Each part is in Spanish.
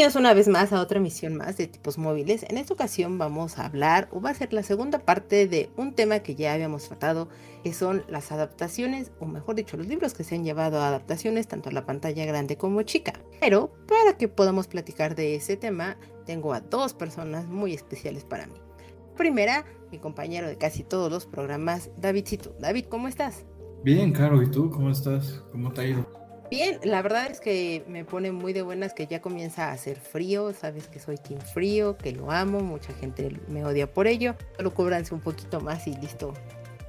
Bienvenidos una vez más a otra emisión más de tipos móviles. En esta ocasión vamos a hablar, o va a ser la segunda parte de un tema que ya habíamos tratado, que son las adaptaciones, o mejor dicho, los libros que se han llevado a adaptaciones tanto a la pantalla grande como chica. Pero para que podamos platicar de ese tema, tengo a dos personas muy especiales para mí. Primera, mi compañero de casi todos los programas, Davidcito. David, ¿cómo estás? Bien, Caro, ¿y tú cómo estás? ¿Cómo te ha ido? Bien, la verdad es que me pone muy de buenas que ya comienza a hacer frío, sabes que soy team frío, que lo amo, mucha gente me odia por ello, solo cúbranse un poquito más y listo,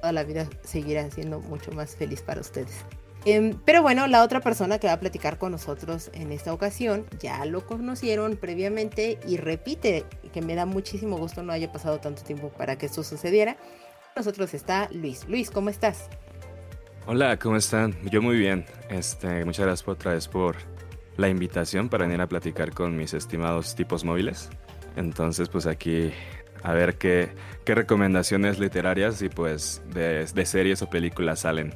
toda la vida seguirá siendo mucho más feliz para ustedes. Em, pero bueno, la otra persona que va a platicar con nosotros en esta ocasión ya lo conocieron previamente y repite que me da muchísimo gusto no haya pasado tanto tiempo para que esto sucediera. Nosotros está Luis. Luis, ¿cómo estás? Hola, ¿cómo están? Yo muy bien. Este, muchas gracias otra vez por la invitación para venir a platicar con mis estimados tipos móviles. Entonces, pues aquí a ver qué, qué recomendaciones literarias y pues de, de series o películas salen.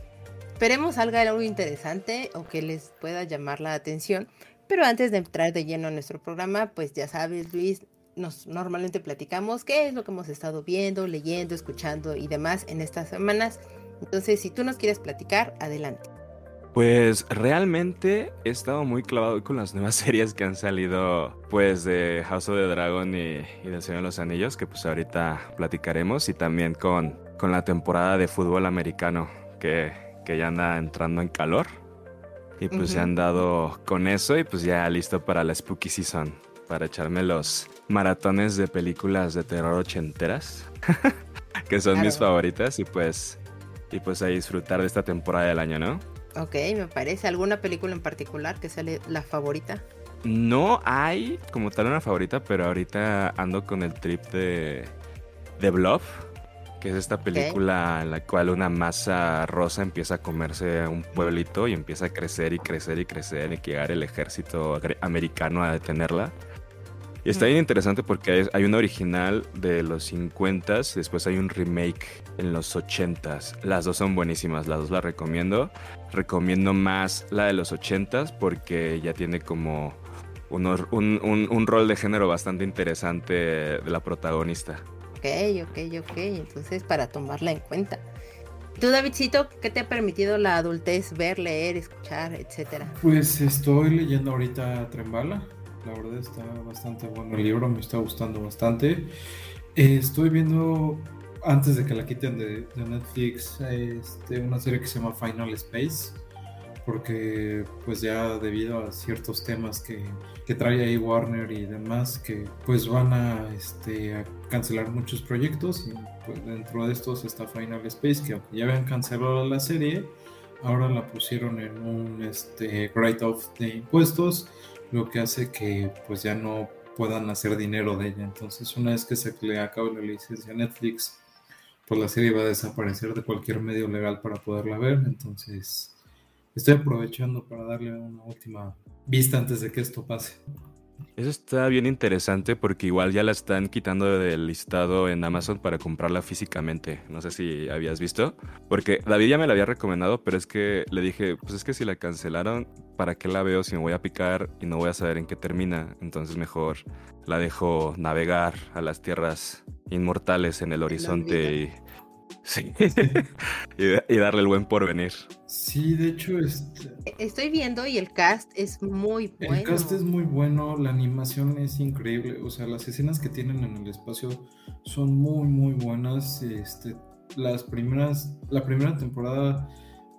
Esperemos salga algo interesante o que les pueda llamar la atención. Pero antes de entrar de lleno en nuestro programa, pues ya sabes, Luis, nos normalmente platicamos qué es lo que hemos estado viendo, leyendo, escuchando y demás en estas semanas. Entonces, si tú nos quieres platicar, adelante. Pues realmente he estado muy clavado con las nuevas series que han salido pues de House of the Dragon y, y del Señor de los Anillos, que pues ahorita platicaremos, y también con, con la temporada de fútbol americano, que, que ya anda entrando en calor. Y pues se han dado con eso y pues ya listo para la Spooky Season, para echarme los maratones de películas de terror ochenteras, que son mis favoritas y pues y pues a disfrutar de esta temporada del año, ¿no? Ok, me parece. ¿Alguna película en particular que sale la favorita? No hay como tal una favorita, pero ahorita ando con el trip de, de Bluff, que es esta película en la cual una masa rosa empieza a comerse a un pueblito y empieza a crecer y crecer y crecer y llegar el ejército americano a detenerla. Y está bien interesante porque hay una original de los 50 después hay un remake en los 80s. Las dos son buenísimas, las dos las recomiendo. Recomiendo más la de los 80s porque ya tiene como un, un, un, rol de género bastante interesante de la protagonista. Ok, ok, ok. Entonces, para tomarla en cuenta. ¿Tú, Davidcito, qué te ha permitido la adultez ver, leer, escuchar, etcétera? Pues estoy leyendo ahorita Trembala. La verdad está bastante bueno el libro, me está gustando bastante. Eh, estoy viendo, antes de que la quiten de, de, Netflix, este, una serie que se llama Final Space, porque pues ya debido a ciertos temas que, que trae ahí Warner y demás, que pues van a, este, a cancelar muchos proyectos y pues dentro de estos está Final Space, que aunque ya habían cancelado la serie, ahora la pusieron en un este, write-off de impuestos lo que hace que pues ya no puedan hacer dinero de ella. Entonces una vez que se le acabe la licencia Netflix, pues la serie va a desaparecer de cualquier medio legal para poderla ver. Entonces estoy aprovechando para darle una última vista antes de que esto pase. Eso está bien interesante porque igual ya la están quitando del listado en Amazon para comprarla físicamente. No sé si habías visto. Porque David ya me la había recomendado, pero es que le dije, pues es que si la cancelaron, ¿para qué la veo si me voy a picar y no voy a saber en qué termina? Entonces mejor la dejo navegar a las tierras inmortales en el horizonte y Sí. y, darle el buen porvenir. Sí, de hecho, este... estoy viendo y el cast es muy bueno. El cast es muy bueno, la animación es increíble. O sea, las escenas que tienen en el espacio son muy, muy buenas. Este, las primeras, la primera temporada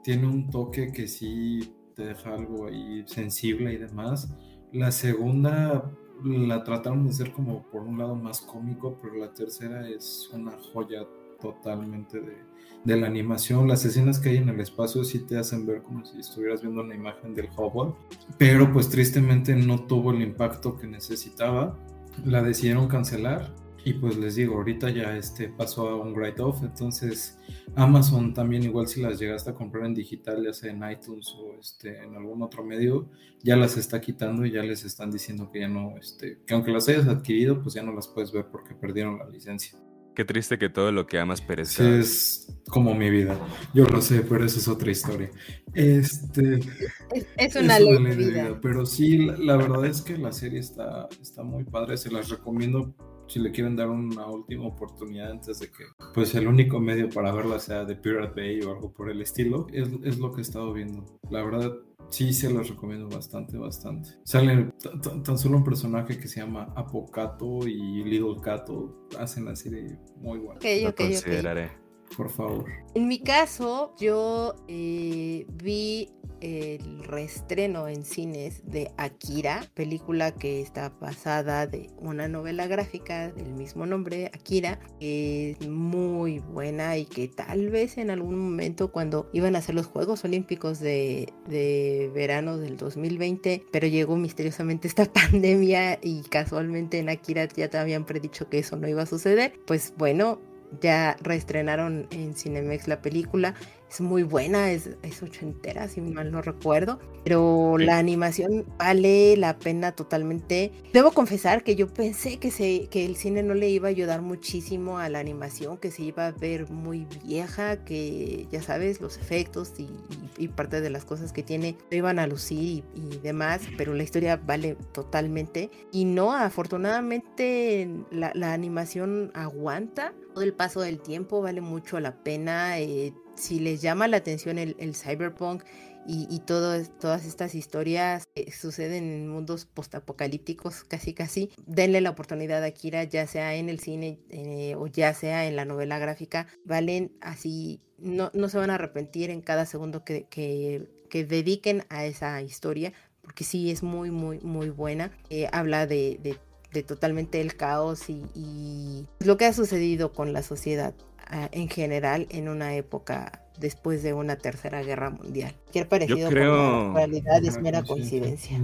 tiene un toque que sí te deja algo ahí sensible y demás. La segunda la trataron de hacer como por un lado más cómico, pero la tercera es una joya totalmente de, de, la animación. Las escenas que hay en el espacio sí te hacen ver como si estuvieras viendo una imagen del Hubble, pero pues tristemente no tuvo el impacto que necesitaba. La decidieron cancelar Y pues les digo, ahorita ya este pasó a un write-off, entonces Amazon también igual si las llegaste a comprar en digital, ya sea en iTunes o este, en algún otro medio, ya las está quitando y ya les están diciendo que ya no, este, que aunque las hayas adquirido, pues ya no las puedes ver porque perdieron la licencia. Qué triste que todo lo que amas perezca. es como mi vida. Yo lo sé, pero esa es otra historia. Este, es, una, ley de vida. Pero sí, la, verdad es que la serie está, está muy padre. Se las recomiendo si le quieren dar una última oportunidad antes de que pues el único medio para verla sea de Pirate Bay o algo por el estilo. Es, es lo que he estado viendo. La verdad, Sí, se los recomiendo bastante, bastante. Sale tan solo un personaje que se llama Apocato y Little Cato. Hacen la serie muy buena. lo consideraré. Por favor. En mi caso, yo eh, vi el reestreno en cines de Akira, película que está basada de una novela gráfica del mismo nombre, Akira, que es muy buena y que tal vez en algún momento cuando iban a hacer los Juegos Olímpicos de, de verano del 2020, pero llegó misteriosamente esta pandemia y casualmente en Akira ya te habían predicho que eso no iba a suceder, pues bueno, ya reestrenaron en Cinemex la película es muy buena, es, es ochentera, si mal no recuerdo, pero la animación vale la pena totalmente. Debo confesar que yo pensé que, se, que el cine no le iba a ayudar muchísimo a la animación, que se iba a ver muy vieja, que ya sabes, los efectos y, parte de las cosas que tiene iban a lucir y, demás, pero la historia vale totalmente. Y no, afortunadamente la, la animación aguanta todo el paso del tiempo, vale mucho la pena. Eh, si les llama la atención el, cyberpunk y, todas estas historias que suceden en mundos postapocalípticos casi casi, denle la oportunidad a Kira, ya sea en el cine eh, o ya sea en la novela gráfica, valen así, no, no se van a arrepentir en cada segundo que, que, dediquen a esa historia, porque sí es muy, muy, muy buena. Eh, habla de, totalmente el caos y, y, lo que ha sucedido con la sociedad en general en una época después de una tercera guerra mundial. Cualquier parecido con la realidad es mera coincidencia.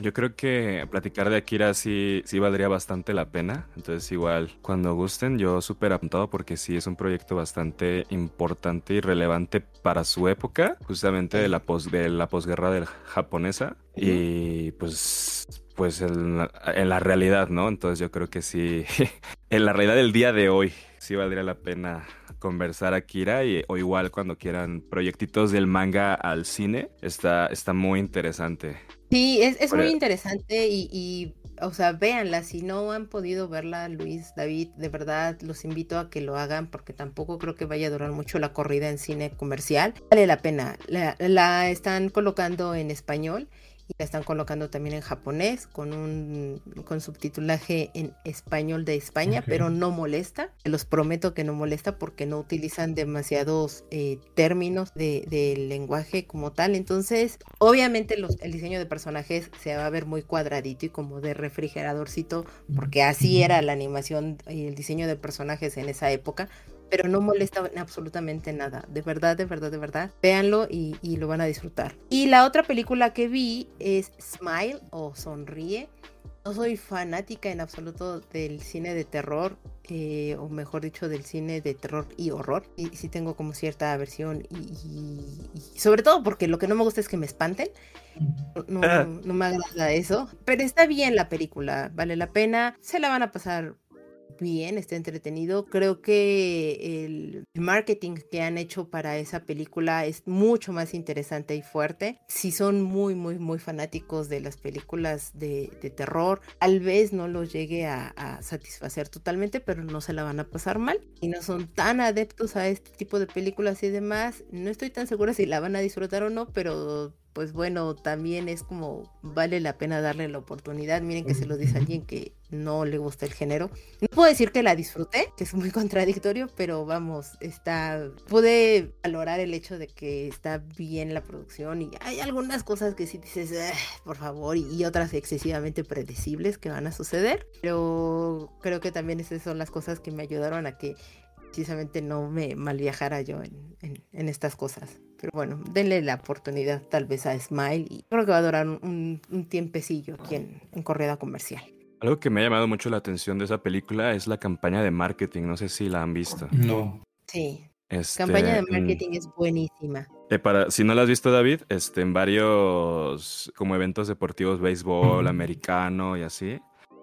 Yo creo que platicar de Akira sí, sí valdría bastante la pena. Entonces, igual, cuando gusten, yo súper apuntado porque sí es un proyecto bastante importante y relevante para su época, justamente de la, pos, de la posguerra del japonesa. Y pues pues en la, realidad, ¿no? Entonces yo creo que sí, en la realidad del día de hoy, sí valdría la pena conversar a Kira y, o igual cuando quieran proyectitos del manga al cine, está, está muy interesante. Sí, es, muy interesante y, o sea, véanla, si no han podido verla, Luis, David, de verdad los invito a que lo hagan porque tampoco creo que vaya a durar mucho la corrida en cine comercial. Vale la pena, la están colocando en español y la están colocando también en japonés con un con subtitulaje en español de España, pero no molesta. Los prometo que no molesta porque no utilizan demasiados eh, términos de, lenguaje como tal. Entonces, obviamente el diseño de personajes se va a ver muy cuadradito y como de refrigeradorcito, porque así era la animación y el diseño de personajes en esa época pero no molesta absolutamente nada. De verdad, de verdad, de verdad. Véanlo y, lo van a disfrutar. Y la otra película que vi es Smile o Sonríe. No soy fanática en absoluto del cine de terror, eh, o mejor dicho, del cine de terror y horror. Y sí tengo como cierta aversión y, sobre todo porque lo que no me gusta es que me espanten. No, ah. no me agrada eso. Pero está bien la película, vale la pena. Se la van a pasar bien, está entretenido. Creo que el marketing que han hecho para esa película es mucho más interesante y fuerte. Si son muy, muy, muy fanáticos de las películas de, terror, tal vez no los llegue a, a, satisfacer totalmente, pero no se la van a pasar mal. Y no son tan adeptos a este tipo de películas y demás, no estoy tan segura si la van a disfrutar o no, pero pues bueno, también es como vale la pena darle la oportunidad. Miren que se lo dice alguien que no le gusta el género. No puedo decir que la disfruté, que es muy contradictorio, pero vamos, está pude valorar el hecho de que está bien la producción y hay algunas cosas que sí dices, por favor, y, otras excesivamente predecibles que van a suceder, pero creo que también esas son las cosas que me ayudaron a que precisamente no me malviajara yo en, estas cosas. Pero bueno, denle la oportunidad tal vez a Smile y creo que va a durar un, tiempecillo aquí en, en corrida comercial. Algo que me ha llamado mucho la atención de esa película es la campaña de marketing. No sé si la han visto. No. Sí. Este, Campaña de mm, marketing es buenísima. eh, para, si no la has visto, David, este, en varios como eventos deportivos, béisbol, americano y así,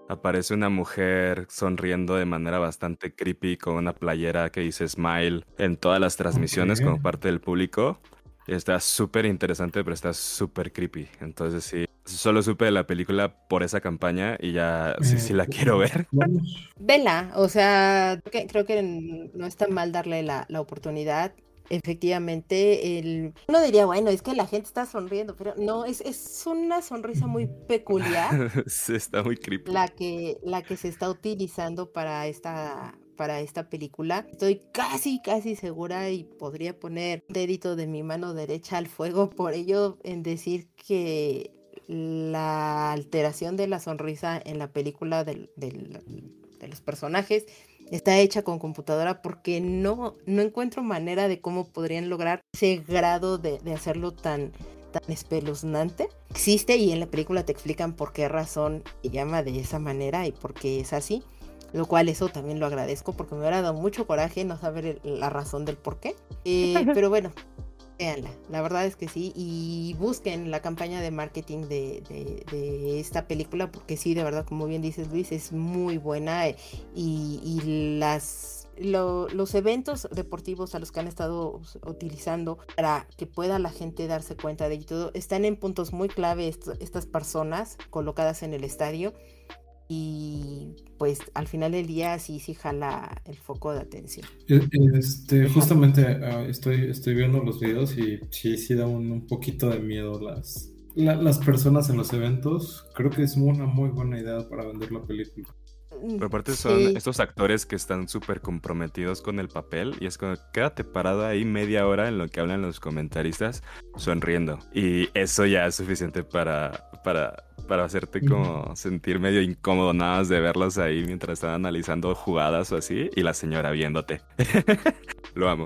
aparece una mujer sonriendo de manera bastante creepy con una playera que dice Smile en todas las transmisiones como parte del público. Y Está súper interesante, pero está súper creepy. Entonces sí, solo supe de la película por esa campaña y ya sí, sí la Eh, quiero ver. Vela, o sea, creo que, creo que n- no está mal darle la, la oportunidad. Efectivamente, el... uno diría, bueno, es que la gente está sonriendo, pero no, es, es una sonrisa muy peculiar está muy creepy. la que, la que se está utilizando para esta, para esta película. Estoy casi, casi segura y podría poner dedito de mi mano derecha al fuego por ello en decir que la alteración de la sonrisa en la película del- del- de los personajes está hecha con computadora porque no, no encuentro manera de cómo podrían lograr ese grado de, de hacerlo tan, tan espeluznante. Existe y en la película te explican por qué razón se llama de esa manera y por qué es así. Lo cual eso también lo agradezco porque me hubiera dado mucho coraje no saber el- la razón del por qué. Eh, pero bueno, véanla. La verdad es que sí. Y busquen la campaña de marketing de, de- de esta película porque sí, de verdad, como bien dices Luis, es muy buena. eh, Y, y las... lo- los eventos deportivos a los que han estado utilizando para que pueda la gente darse cuenta de todo, están en puntos muy clave est- estas personas colocadas en el estadio y pues al final del día sí, sí jala el foco de atención. E- Este, justamente ah, estoy, estoy viendo los videos y sí, sí da un, un poquito de miedo las, la- las personas en los eventos. Creo que es una muy buena idea para vender la película. Pero aparte son Sí. estos actores que están súper comprometidos con el papel y es como, quédate parado ahí media hora en lo que hablan los comentaristas sonriendo. Y eso ya es suficiente para, para, para hacerte como sentir medio incómodo nada más de verlos ahí mientras están analizando jugadas o así y la señora viéndote. Lo amo.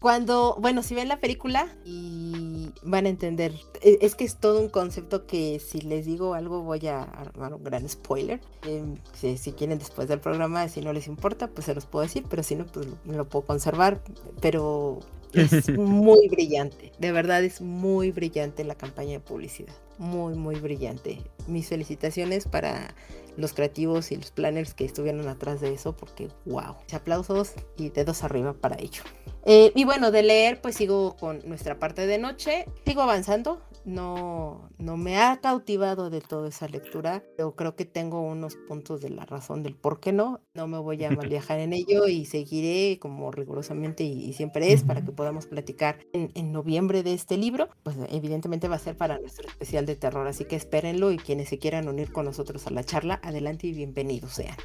Cuando, bueno, si ven la película y van a entender, e- es que es todo un concepto que si les digo algo voy a armar un gran spoiler. Em, si, si quieren después del programa, si no les importa, pues se los puedo decir, pero si no, pues lo, lo puedo conservar. Pero es muy brillante, de verdad es muy brillante la campaña de publicidad, muy, muy brillante. Mis felicitaciones para los creativos y los planners que estuvieron atrás de eso, porque wow, aplausos y dedos arriba para ello. Eh, y bueno, de leer, pues sigo con nuestra parte de noche. Sigo avanzando. No, no me ha cautivado de todo esa lectura, pero creo que tengo unos puntos de la razón del por qué no. No me voy a mal viajar en ello y seguiré como rigurosamente y, y siempre es para que podamos platicar en, en noviembre de este libro. Pues evidentemente va a ser para nuestro especial de terror, así que espérenlo y quienes se quieran unir con nosotros a la charla, adelante y bienvenidos sean.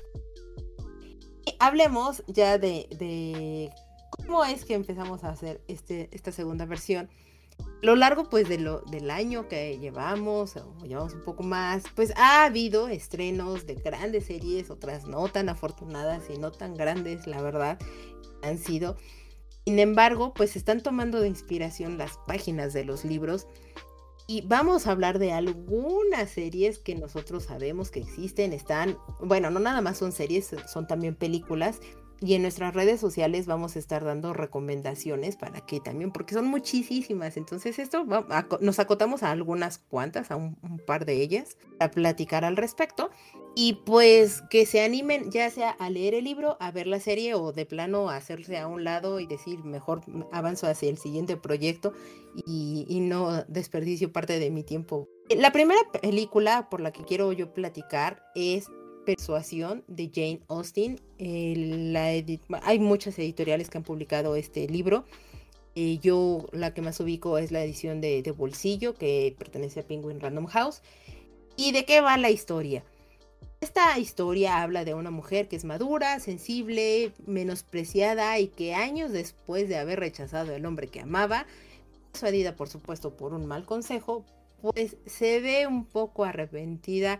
Y hablemos ya de, de cómo es que empezamos a hacer este, esta segunda versión. Lo largo pues de lo, del año que llevamos, o llevamos un poco más, pues ha habido estrenos de grandes series, otras no tan afortunadas y no tan grandes, la verdad, han sido. Sin embargo, pues están tomando de inspiración las páginas de los libros y vamos a hablar de algunas series que nosotros sabemos que existen, están, bueno, no nada más son series, son también películas y en nuestras redes sociales vamos a estar dando recomendaciones para que también, porque son muchísimas. Entonces, esto nos acotamos a algunas cuantas, a un, un par de ellas, a platicar al respecto. Y pues que se animen ya sea a leer el libro, a ver la serie o de plano a hacerse a un lado y decir mejor avanzo hacia el siguiente proyecto y, y no desperdicio parte de mi tiempo. La primera película por la que quiero yo platicar es Persuasión de Jane Austen. Hay muchas editoriales que han publicado este libro. Eh, yo la que más ubico es la edición de, bolsillo que pertenece a Penguin Random House. ¿Y de qué va la historia? Esta historia habla de una mujer que es madura, sensible, menospreciada y que años después de haber rechazado al hombre que amaba, persuadida por supuesto por un mal consejo, pues se ve un poco arrepentida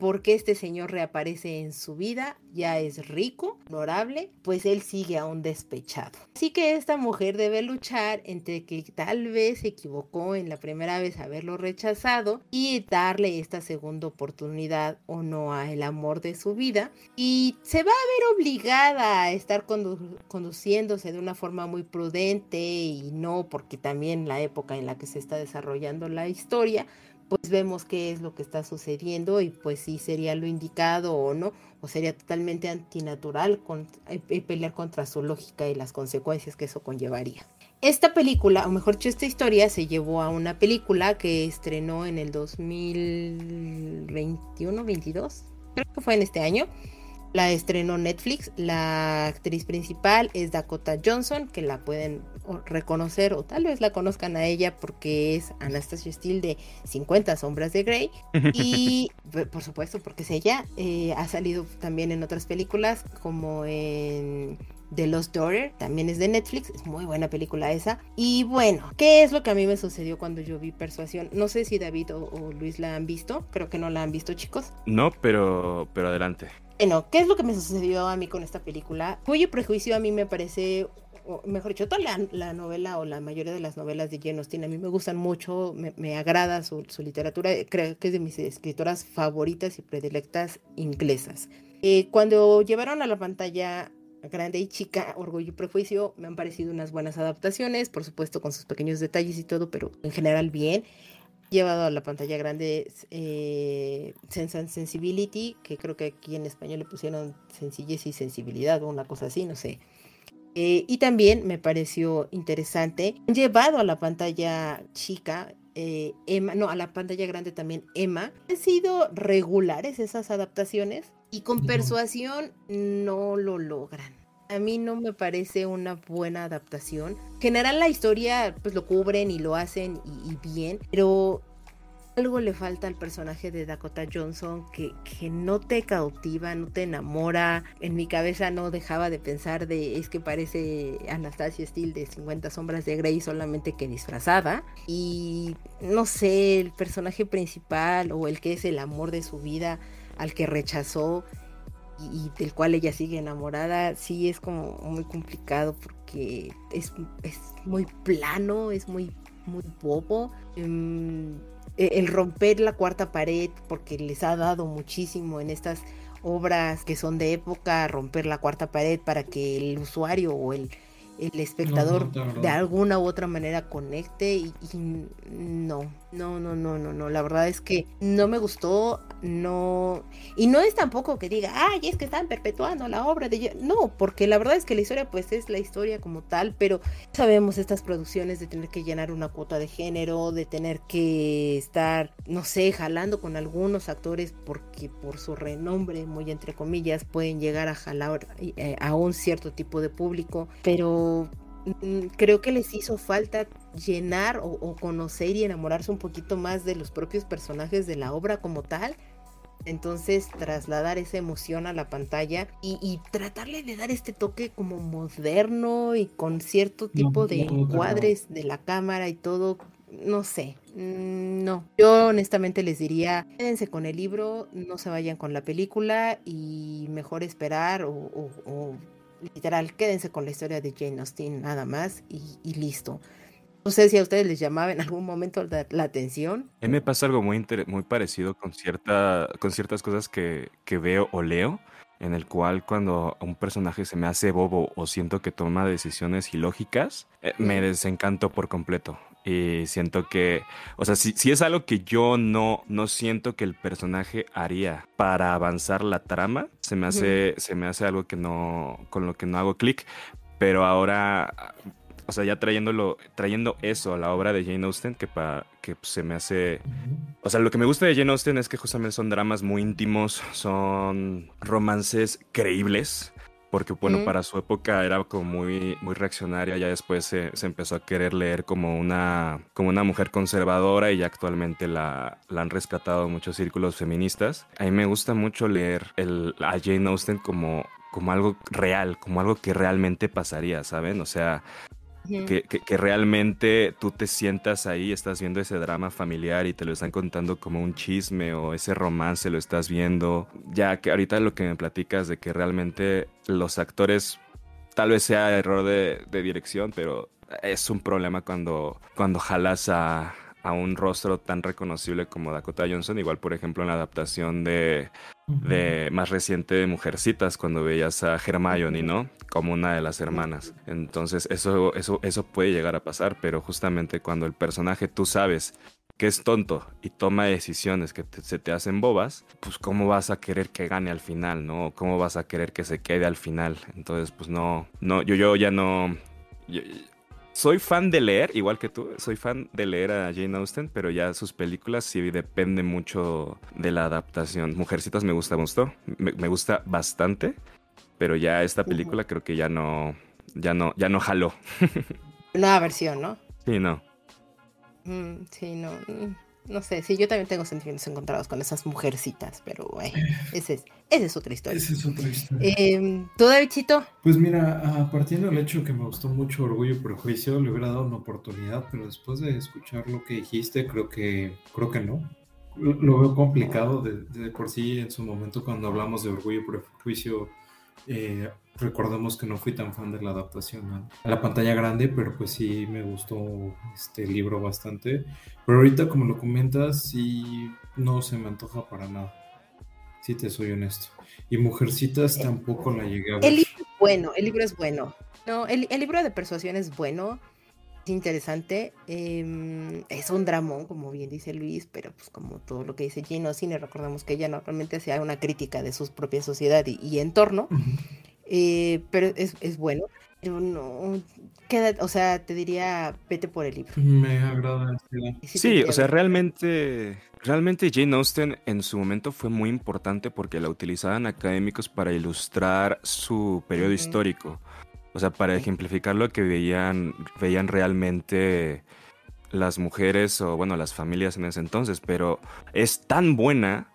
por qué este señor reaparece en su vida, ya es rico, honorable, pues él sigue aún despechado. Así que esta mujer debe luchar entre que tal vez se equivocó en la primera vez haberlo rechazado y darle esta segunda oportunidad o no a el amor de su vida y se va a ver obligada a estar conduciéndose de una forma muy prudente y no porque también la época en la que se está desarrollando la historia pues vemos qué es lo que está sucediendo y pues si sería lo indicado o no, o sería totalmente antinatural eh, eh, pelear contra su lógica y las consecuencias que eso conllevaría. Esta película, o mejor dicho, esta historia se llevó a una película que estrenó en el 2021-22, creo que fue en este año, la estrenó Netflix. La actriz principal es Dakota Johnson, que la pueden reconocer o tal vez la conozcan a ella porque es Anastasia Steele de 50 sombras de Grey. Y por supuesto porque es ella. Eh, ha salido también en otras películas como en The Lost Daughter, también es de Netflix, es muy buena película esa. Y bueno, ¿qué es lo que a mí me sucedió cuando yo vi Persuasión? No sé si David o, o Luis la han visto, creo que no la han visto chicos. No, pero, pero adelante. Bueno, ¿qué es lo que me sucedió a mí con esta película? Cuyo prejuicio a mí me parece, mejor dicho, toda la, novela o la mayoría de las novelas de Jane Austen a mí me gustan mucho, me, agrada su, literatura, creo que es de mis escritoras favoritas y predilectas inglesas. Eh, cuando llevaron a la pantalla grande y chica, Orgullo y Prejuicio, me han parecido unas buenas adaptaciones, por supuesto con sus pequeños detalles y todo, pero en general bien llevado a la pantalla grande eh, Sense and Sensibility, que creo que aquí en español le pusieron sencillez y sensibilidad o una cosa así, no sé. Eh, y también me pareció interesante, llevado a la pantalla chica, eh, Emma, no, a la pantalla grande también Emma, han sido regulares esas adaptaciones y con persuasión no lo logran a mí no me parece una buena adaptación. En general la historia pues lo cubren y lo hacen y, bien, pero algo le falta al personaje de Dakota Johnson que, que, no te cautiva, no te enamora. En mi cabeza no dejaba de pensar de es que parece Anastasia Steele de 50 sombras de Grey solamente que disfrazada. Y no sé, el personaje principal o el que es el amor de su vida al que rechazó y, del cual ella sigue enamorada, sí es como muy complicado porque es, muy plano, es muy, muy bobo. Em, el romper la cuarta pared, porque les ha dado muchísimo en estas obras que son de época, romper la cuarta pared para que el usuario o el, el espectador de alguna u otra manera conecte y, no, no, no, no, no, no, la verdad es que no me gustó, no, y no es tampoco que diga, ay, es que están perpetuando la obra de, no, porque la verdad es que la historia pues es la historia como tal, pero sabemos estas producciones de tener que llenar una cuota de género, de tener que estar, no sé, jalando con algunos actores porque por su renombre, muy entre comillas, pueden llegar a jalar eh, a un cierto tipo de público, pero Mm, creo que les hizo falta llenar o, conocer y enamorarse un poquito más de los propios personajes de la obra como tal. Entonces trasladar esa emoción a la pantalla y, tratarle de dar este toque como moderno y con cierto tipo de encuadres de la cámara y todo, no sé, mm, no. Yo honestamente les diría, quédense con el libro, no se vayan con la película y mejor esperar o literal, quédense con la historia de Jane Austen nada más y, listo. No sé si a ustedes les llamaba en algún momento la, atención. A mí me pasa algo muy, muy parecido con, cierta, con ciertas cosas que, que veo o leo, en el cual cuando un personaje se me hace bobo o siento que toma decisiones ilógicas, eh, me desencanto por completo. Y siento que, o sea, si, si, es algo que yo no, no siento que el personaje haría para avanzar la trama, se me hace, se me hace algo que no, con lo que no hago clic. Pero ahora, o sea, ya trayéndolo, trayendo eso a la obra de Jane Austen, que, para que se me hace... O sea, lo que me gusta de Jane Austen es que justamente son dramas muy íntimos, son romances creíbles porque bueno, para su época era como muy, muy reaccionaria, ya después se, empezó a querer leer como una, como una mujer conservadora y ya actualmente la, la, han rescatado muchos círculos feministas. A mí me gusta mucho leer el, a Jane Austen como, como algo real, como algo que realmente pasaría, ¿saben? O sea, que, que, realmente tú te sientas ahí, estás viendo ese drama familiar y te lo están contando como un chisme o ese romance lo estás viendo. Ya que ahorita lo que me platicas de que realmente los actores, tal vez sea error de, de dirección, pero es un problema cuando, cuando jalas a, a un rostro tan reconocible como Dakota Johnson, igual por ejemplo en la adaptación de, de más reciente de Mujercitas, cuando veías a Hermione, ¿no? Como una de las hermanas. Entonces eso, eso, eso puede llegar a pasar, pero justamente cuando el personaje tú sabes que es tonto y toma decisiones que se te hacen bobas, pues cómo vas a querer que gane al final, ¿no? ¿Cómo vas a querer que se quede al final? Entonces, pues no, no, yo, yo ya no soy fan de leer, igual que tú, soy fan de leer a Jane Austen, pero ya sus películas sí dependen mucho de la adaptación. Mujercitas me gusta, gustó, me, me gusta bastante, pero ya esta película creo que ya no, ya no, ya no jaló. Nueva versión, ¿no? Sí, no. Mm, sí, no. Mm no sé, sí, yo también tengo sentimientos encontrados con esas mujercitas, pero bueno, ese es, esa es otra historia. Esa es otra historia. Eh, ¿Tú, Davidcito? Pues mira, partiendo del hecho que me gustó mucho Orgullo y Prejuicio, le hubiera dado una oportunidad, pero después de escuchar lo que dijiste, creo que, creo que no. Lo, veo complicado de, de, por sí en su momento cuando hablamos de Orgullo y Prejuicio. Eh, recordemos que no fui tan fan de la adaptación a, la pantalla grande, pero pues sí me gustó este libro bastante. Pero ahorita, como lo comentas, sí no se me antoja para nada. Si te soy honesto. Y Mujercitas tampoco la llegué a ver. El libro es bueno, el libro es bueno. No, el, libro de persuasión es bueno, es interesante. Em, es un dramón, como bien dice Luis, pero pues como todo lo que dice Gino Cine, recordemos que ella normalmente hacía una crítica de su propia sociedad y, entorno. Eh, pero es, es, bueno. Pero no, queda, o sea, te diría, vete por el libro. Me agrada. Sí, o sea, realmente, realmente Jane Austen en su momento fue muy importante porque la utilizaban académicos para ilustrar su periodo histórico. O sea, para ejemplificar lo que veían, veían realmente las mujeres o, bueno, las familias en ese entonces. Pero es tan buena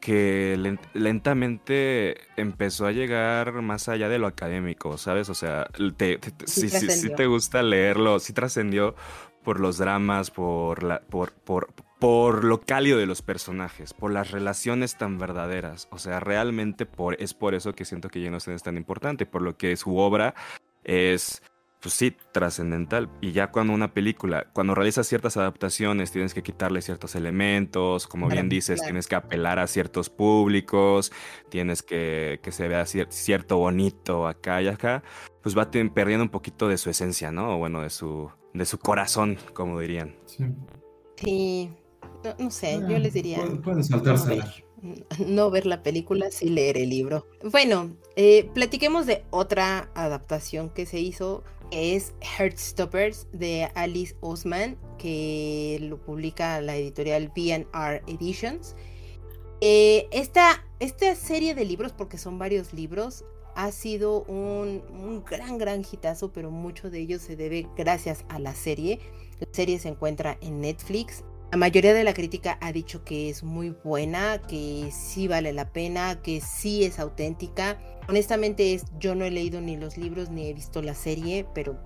que lentamente empezó a llegar más allá de lo académico, ¿sabes? O sea, te, si, te gusta leerlo, sí trascendió por los dramas, por, la, por, por, por lo cálido de los personajes, por las relaciones tan verdaderas. O sea, realmente por, es por eso que siento que Jane Austen es tan importante, por lo que su obra es pues sí, trascendental. Y ya cuando una película, cuando realizas ciertas adaptaciones, tienes que quitarle ciertos elementos, como bien dices, tienes que apelar a ciertos públicos, tienes que que se vea cierto bonito acá y acá, pues va perdiendo un poquito de su esencia, ¿no? O bueno, de su, de su corazón, como dirían. Sí. No, sé, yo les diría. Pueden saltársela no ver la película, sí leer el libro. Bueno, eh, platiquemos de otra adaptación que se hizo, es Heartstoppers de Alice Osman, que lo publica la editorial BR Editions. Eh, esta, esta, serie de libros, porque son varios libros, ha sido un, un, gran, gran hitazo, pero mucho de ello se debe gracias a la serie. La serie se encuentra en Netflix. La mayoría de la crítica ha dicho que es muy buena, que sí vale la pena, que sí es auténtica. Honestamente es, yo no he leído ni los libros ni he visto la serie, pero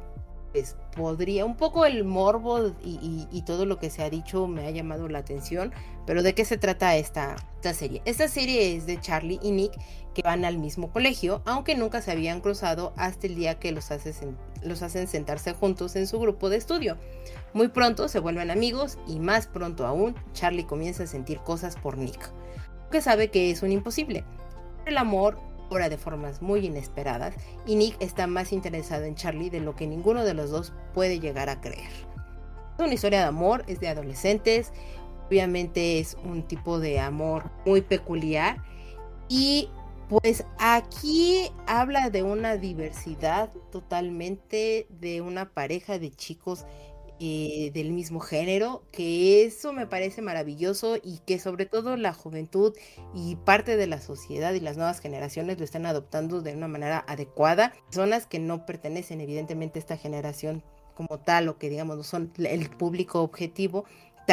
pues podría, un poco el morbo y, todo lo que se ha dicho me ha llamado la atención, pero ¿de qué se trata esta, esta serie? Esta serie es de Charlie y Nick que van al mismo colegio, aunque nunca se habían cruzado hasta el día que los, los hacen sentarse juntos en su grupo de estudio. Muy pronto se vuelven amigos y más pronto aún Charlie comienza a sentir cosas por Nick, que sabe que es un imposible. El amor obra de formas muy inesperadas y Nick está más interesado en Charlie de lo que ninguno de los dos puede llegar a creer. Es una historia de amor, es de adolescentes, obviamente es un tipo de amor muy peculiar y pues aquí habla de una diversidad totalmente de una pareja de chicos eh, del mismo género, que eso me parece maravilloso y que sobre todo la juventud y parte de la sociedad y las nuevas generaciones lo están adoptando de una manera adecuada. Personas que no pertenecen evidentemente a esta generación como tal o que digamos no son el público objetivo,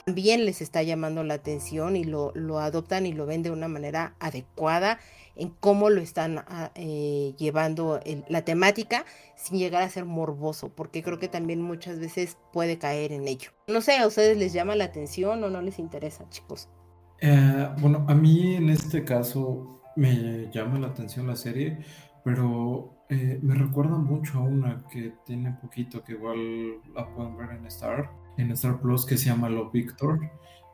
también les está llamando la atención y lo, lo adoptan y lo ven de una manera adecuada en cómo lo están ah, eh, llevando la temática sin llegar a ser morboso, porque creo que también muchas veces puede caer en ello. No sé, ¿a ustedes les llama la atención o no les interesa, chicos? Eh, bueno, a mí en este caso me llama la atención la serie, pero eh, me recuerda mucho a una que tiene poquito, que igual la pueden ver en Star, en Star Plus, que se llama Lo Victor,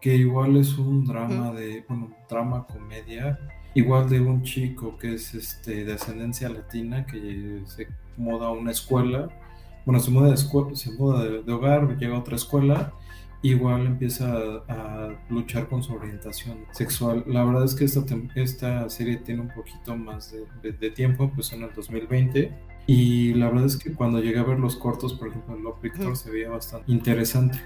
que igual es un drama de, bueno, drama comedia igual de un chico que es este, de ascendencia latina que se muda a una escuela, bueno, se muda de, escuela, se muda de, hogar, llega a otra escuela, igual empieza a, luchar con su orientación sexual. La verdad es que esta, esta serie tiene un poquito más de, tiempo, empezó en el 2020. Y la verdad es que cuando llegué a ver los cortos, por ejemplo, Love Victor se veía bastante interesante.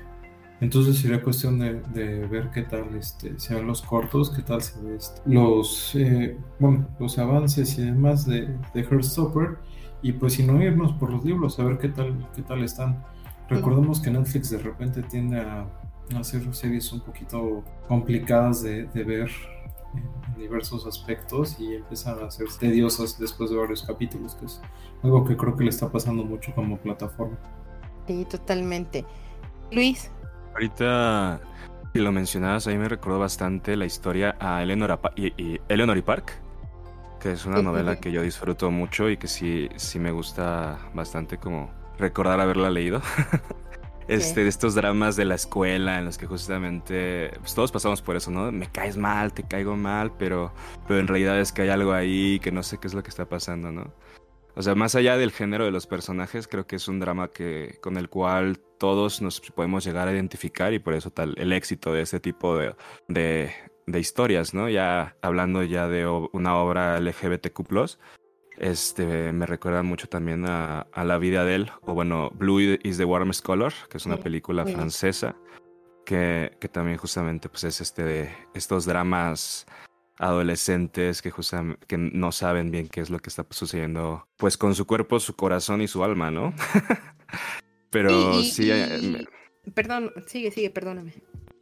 Entonces sería cuestión de, ver qué tal este, se ven los cortos, qué tal se ven este, los, eh, bueno, los avances y demás de, de Heartstopper y pues si no irnos por los libros a ver qué tal, qué tal están. Recordemos que Netflix de repente tiende a, hacer series un poquito complicadas de, ver en diversos aspectos y empiezan a ser tediosas después de varios capítulos, que es algo que creo que le está pasando mucho como plataforma. Sí, totalmente. Luis, Ahorita si lo mencionabas, a mí me recordó bastante la historia a Eleanor, y, Eleanor y Park, que es una novela que yo disfruto mucho y que sí, sí me gusta bastante como recordar haberla leído. este, de estos dramas de la escuela en los que justamente pues todos pasamos por eso, ¿no? Me caes mal, te caigo mal, pero, pero en realidad es que hay algo ahí que no sé qué es lo que está pasando, ¿no? O sea, más allá del género de los personajes, creo que es un drama que, con el cual todos nos podemos llegar a identificar y por eso tal el éxito de este tipo de, de, historias, ¿no? Ya hablando ya de una obra LGBTQ+, este, me recuerda mucho también a, la vida de él, o bueno, Blue is the Warmest Color, que es una película francesa, que, que, también justamente pues es este de estos dramas adolescentes que, justamente, que no saben bien qué es lo que está sucediendo, pues con su cuerpo, su corazón y su alma, ¿no? Pero sí... Eh, perdón, sigue, sigue, perdóname.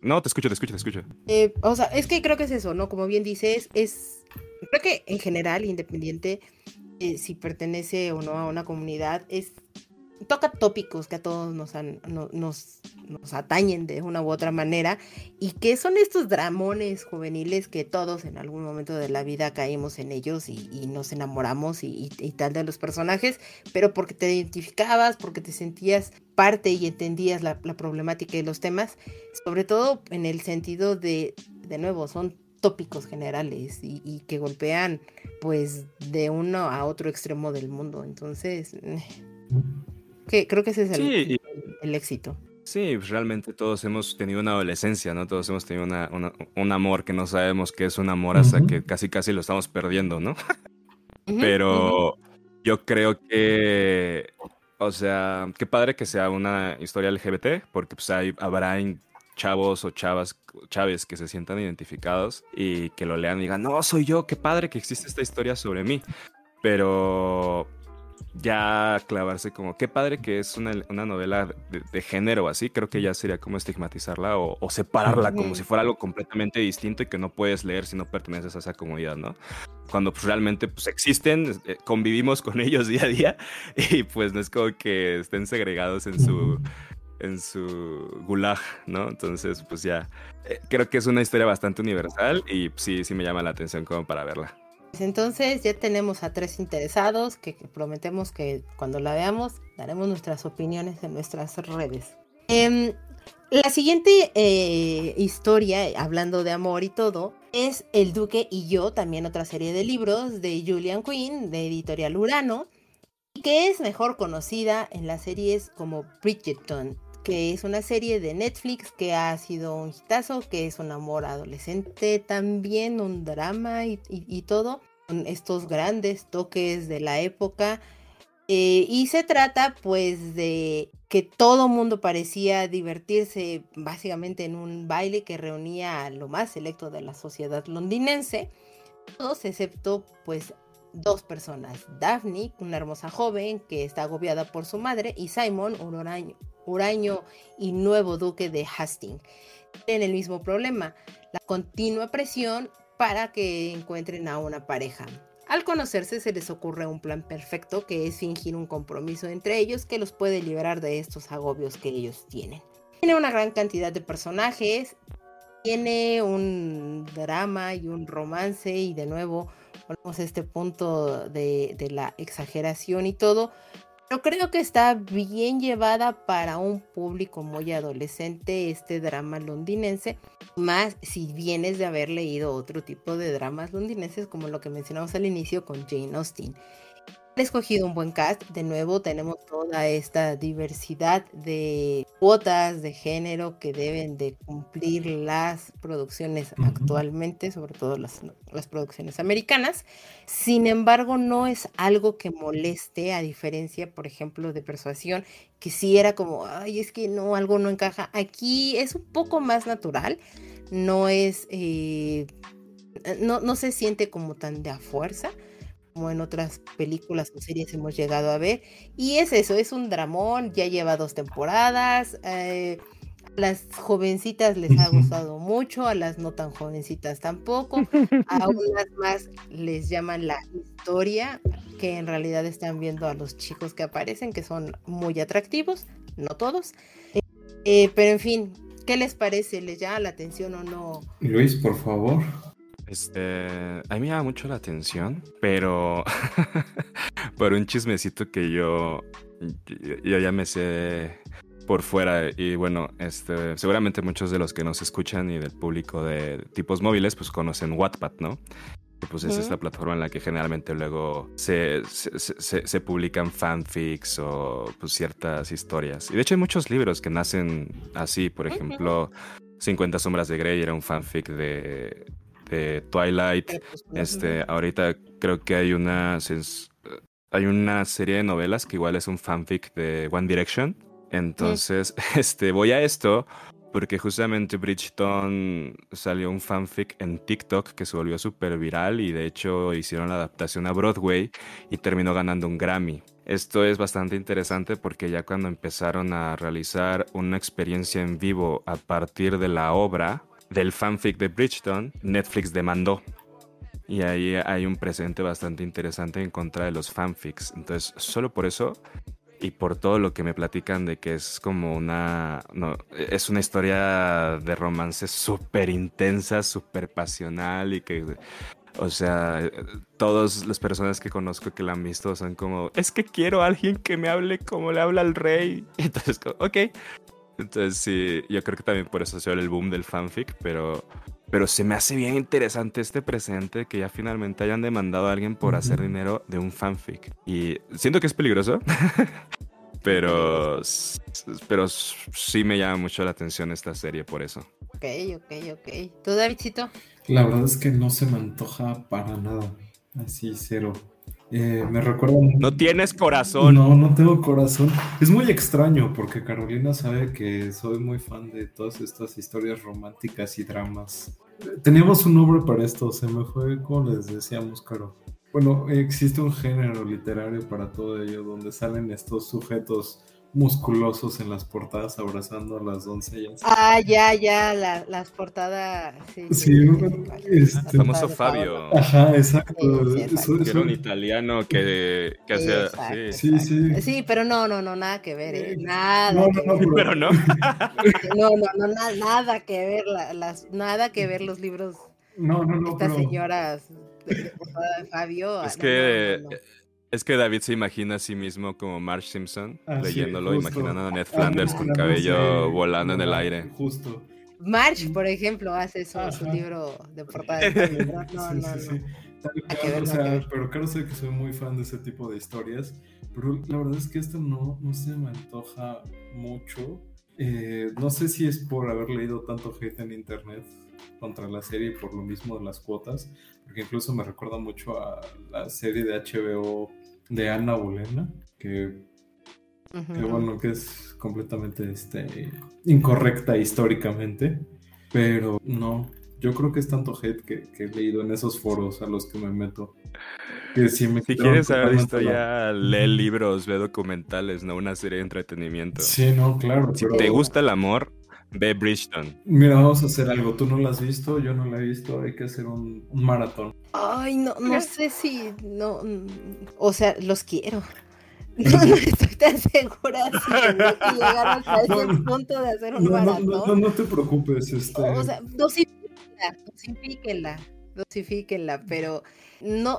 No, te escucho, te escucho, te escucho. Eh, o sea, es que creo que es eso, ¿no? Como bien dices, es... Creo que en general, independiente eh, si pertenece o no a una comunidad, es toca tópicos que a todos nos, nos, nos, atañen de una u otra manera y que son estos dramones juveniles que todos en algún momento de la vida caímos en ellos y, nos enamoramos y, tal de los personajes, pero porque te identificabas, porque te sentías parte y entendías la, problemática y los temas, sobre todo en el sentido de, de nuevo, son tópicos generales y, que golpean pues de uno a otro extremo del mundo. Entonces... Eh, que creo que ese es el, el, éxito. Sí, pues, realmente todos hemos tenido una adolescencia, ¿no? Todos hemos tenido una, un amor que no sabemos qué es un amor hasta que casi casi lo estamos perdiendo, ¿no? Pero yo creo que, o sea, qué padre que sea una historia LGBT, porque pues hay, habrá chavos o chavas, chaves que se sientan identificados y que lo lean y digan, no, soy yo, qué padre que existe esta historia sobre mí. Pero ya clavarse como, qué padre que es una, novela de, género así, creo que ya sería como estigmatizarla o, separarla como si fuera algo completamente distinto y que no puedes leer si no perteneces a esa comunidad, ¿no? Cuando pues, realmente pues existen, eh, convivimos con ellos día a día y pues no es como que estén segregados en su en su gulag, ¿no? Entonces, pues ya, eh, creo que es una historia bastante universal y sí, sí me llama la atención como para verla. Entonces ya tenemos a tres interesados que, prometemos que cuando la veamos daremos nuestras opiniones en nuestras redes. Em, la siguiente eh, historia, hablando de amor y todo, es El Duque y yo, también otra serie de libros de Julian Quinn, de Editorial Urano, y que es mejor conocida en las series como Bridgerton, que es una serie de Netflix que ha sido un hitazo, que es un amor adolescente también, un drama y, todo, estos grandes toques de la época. Eh, y se trata pues de que todo mundo parecía divertirse básicamente en un baile que reunía a lo más selecto de la sociedad londinense, todos excepto pues dos personas, Daphne, una hermosa joven que está agobiada por su madre, y Simon, un huraño, y nuevo duque de Hastings. Tienen el mismo problema, la continua presión para que encuentren a una pareja. Al conocerse se les ocurre un plan perfecto que es fingir un compromiso entre ellos que los puede liberar de estos agobios que ellos tienen. Tiene una gran cantidad de personajes, tiene un drama y un romance y de nuevo ponemos este punto de, de la exageración y todo, pero creo que está bien llevada para un público muy adolescente este drama londinense, más si vienes de haber leído otro tipo de dramas londinenses como lo que mencionamos al inicio con Jane Austen escogido un buen cast. De nuevo, tenemos toda esta diversidad de cuotas de género que deben de cumplir las producciones actualmente, sobre todo las, las, producciones americanas. Sin embargo, no es algo que moleste, a diferencia, por ejemplo, de Persuasión, que sí era como, ay, es que no, algo no encaja. Aquí es un poco más natural, no es, eh, no, no se siente como tan de a fuerza como en otras películas o series hemos llegado a ver. Y es eso, es un dramón, ya lleva dos temporadas. Eh, a las jovencitas les ha gustado mucho, a las no tan jovencitas tampoco. A unas más les llaman la historia, que en realidad están viendo a los chicos que aparecen, que son muy atractivos, no todos. Eh, pero en fin, ¿qué les parece? ¿Les llama la atención o no? Luis, por favor. Este, a mí me llama mucho la atención, pero por un chismecito que yo, yo ya me sé por fuera y bueno, este, seguramente muchos de los que nos escuchan y del público de tipos móviles pues conocen Wattpad, ¿no? pues es esta plataforma en la que generalmente luego se, se, se, publican fanfics o pues, ciertas historias. Y de hecho hay muchos libros que nacen así, por ejemplo, 50 sombras de Grey era un fanfic de de Twilight. Este, ahorita creo que hay una hay una serie de novelas que igual es un fanfic de One Direction. Entonces, este, voy a esto porque justamente Bridgeton salió un fanfic en TikTok que se volvió súper viral y de hecho hicieron la adaptación a Broadway y terminó ganando un Grammy. Esto es bastante interesante porque ya cuando empezaron a realizar una experiencia en vivo a partir de la obra, del fanfic de Bridgeton, Netflix demandó. Y ahí hay un presente bastante interesante en contra de los fanfics. Entonces, solo por eso y por todo lo que me platican de que es como una. No, es una historia de romance súper intensa, súper pasional y que. O sea, todas las personas que conozco que la han visto son como, es que quiero a alguien que me hable como le habla al rey. Entonces, ok, entonces sí, yo creo que también por eso se ve el boom del fanfic, pero, pero se me hace bien interesante este presente que ya finalmente hayan demandado a alguien por hacer dinero de un fanfic. Y siento que es peligroso, pero, pero sí me llama mucho la atención esta serie por eso. Ok, ok, ok. ¿Tú, Davidcito? La verdad es que no se me antoja para nada. Así, cero. Eh, me recuerda. No tienes corazón. No, no tengo corazón. Es muy extraño porque Carolina sabe que soy muy fan de todas estas historias románticas y dramas. Teníamos un nombre para esto, se me fue como les decíamos, Caro. Bueno, existe un género literario para todo ello donde salen estos sujetos musculosos en las portadas abrazando a las doncellas. Ah, ya, ya, las portadas. Sí, sí, este, el famoso Fabio. Ajá, exacto. era un italiano que, que hacía. Sí, sí, sí. pero no, no, no, nada que ver, ¿eh? nada. No, no, no, pero no. no, no, no, nada que ver, las, nada que ver los libros. No, no, no. Estas señoras de, Fabio. Es que es que David se imagina a sí mismo como Marge Simpson, ah, leyéndolo, imaginando a Ned Flanders con cabello volando en el aire. Justo. Marge, por ejemplo, hace eso en su libro de portada. De no, no, no. Sí, o sea, pero claro sé que soy muy fan de ese tipo de historias, pero la verdad es que esto no, no se me antoja mucho. Eh, no sé si es por haber leído tanto hate en internet contra la serie por lo mismo de las cuotas, porque incluso me recuerda mucho a la serie de HBO de Ana Bolena, que, bueno, que es completamente este, incorrecta históricamente, pero no, yo creo que es tanto hate que, he leído en esos foros a los que me meto. si quieres saber historia, lee libros, ve documentales, no una serie de entretenimiento. Sí, no, claro. Si te gusta el amor, ve Bridgeton. Mira, vamos a hacer algo. Tú no lo has visto, yo no lo he visto. Hay que hacer un, maratón. Ay, no, no sé si. no O sea, los quiero. No, estoy tan segura si que llegaron a ese punto de hacer un maratón. No, no, te preocupes. Este... O sea, dosifíquenla, dosifíquenla, dosifíquenla, pero no,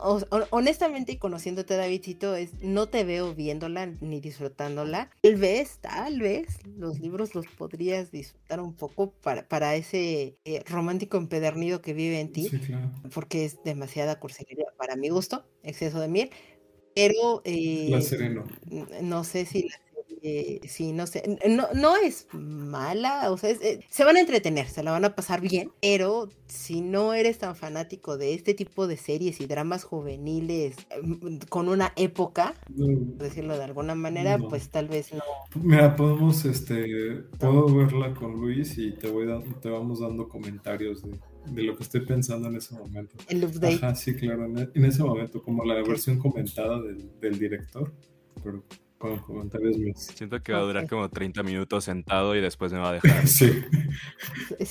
honestamente y conociéndote Davidcito, es, no te veo viéndola ni disfrutándola. Tal vez, tal vez, los libros los podrías disfrutar un poco para, para ese eh, romántico empedernido que vive en ti, porque es demasiada cursilería para mi gusto, exceso de miel, pero... Eh, la Sereno. No sé si la eh, sí, no sé, no, no es mala, o sea, eh, se van a entretener, se la van a pasar bien, pero si no eres tan fanático de este tipo de series y dramas juveniles mm, con una época, por decirlo de alguna manera, pues tal vez no. Mira, podemos, este, puedo verla con Luis y te voy dando, te vamos dando comentarios de, lo que estoy pensando en ese momento. El update. Ajá, sí, claro, en, ese momento, como la versión comentada del, del director, pero Siento que va a durar como 30 minutos sentado y después me va a dejar. sí.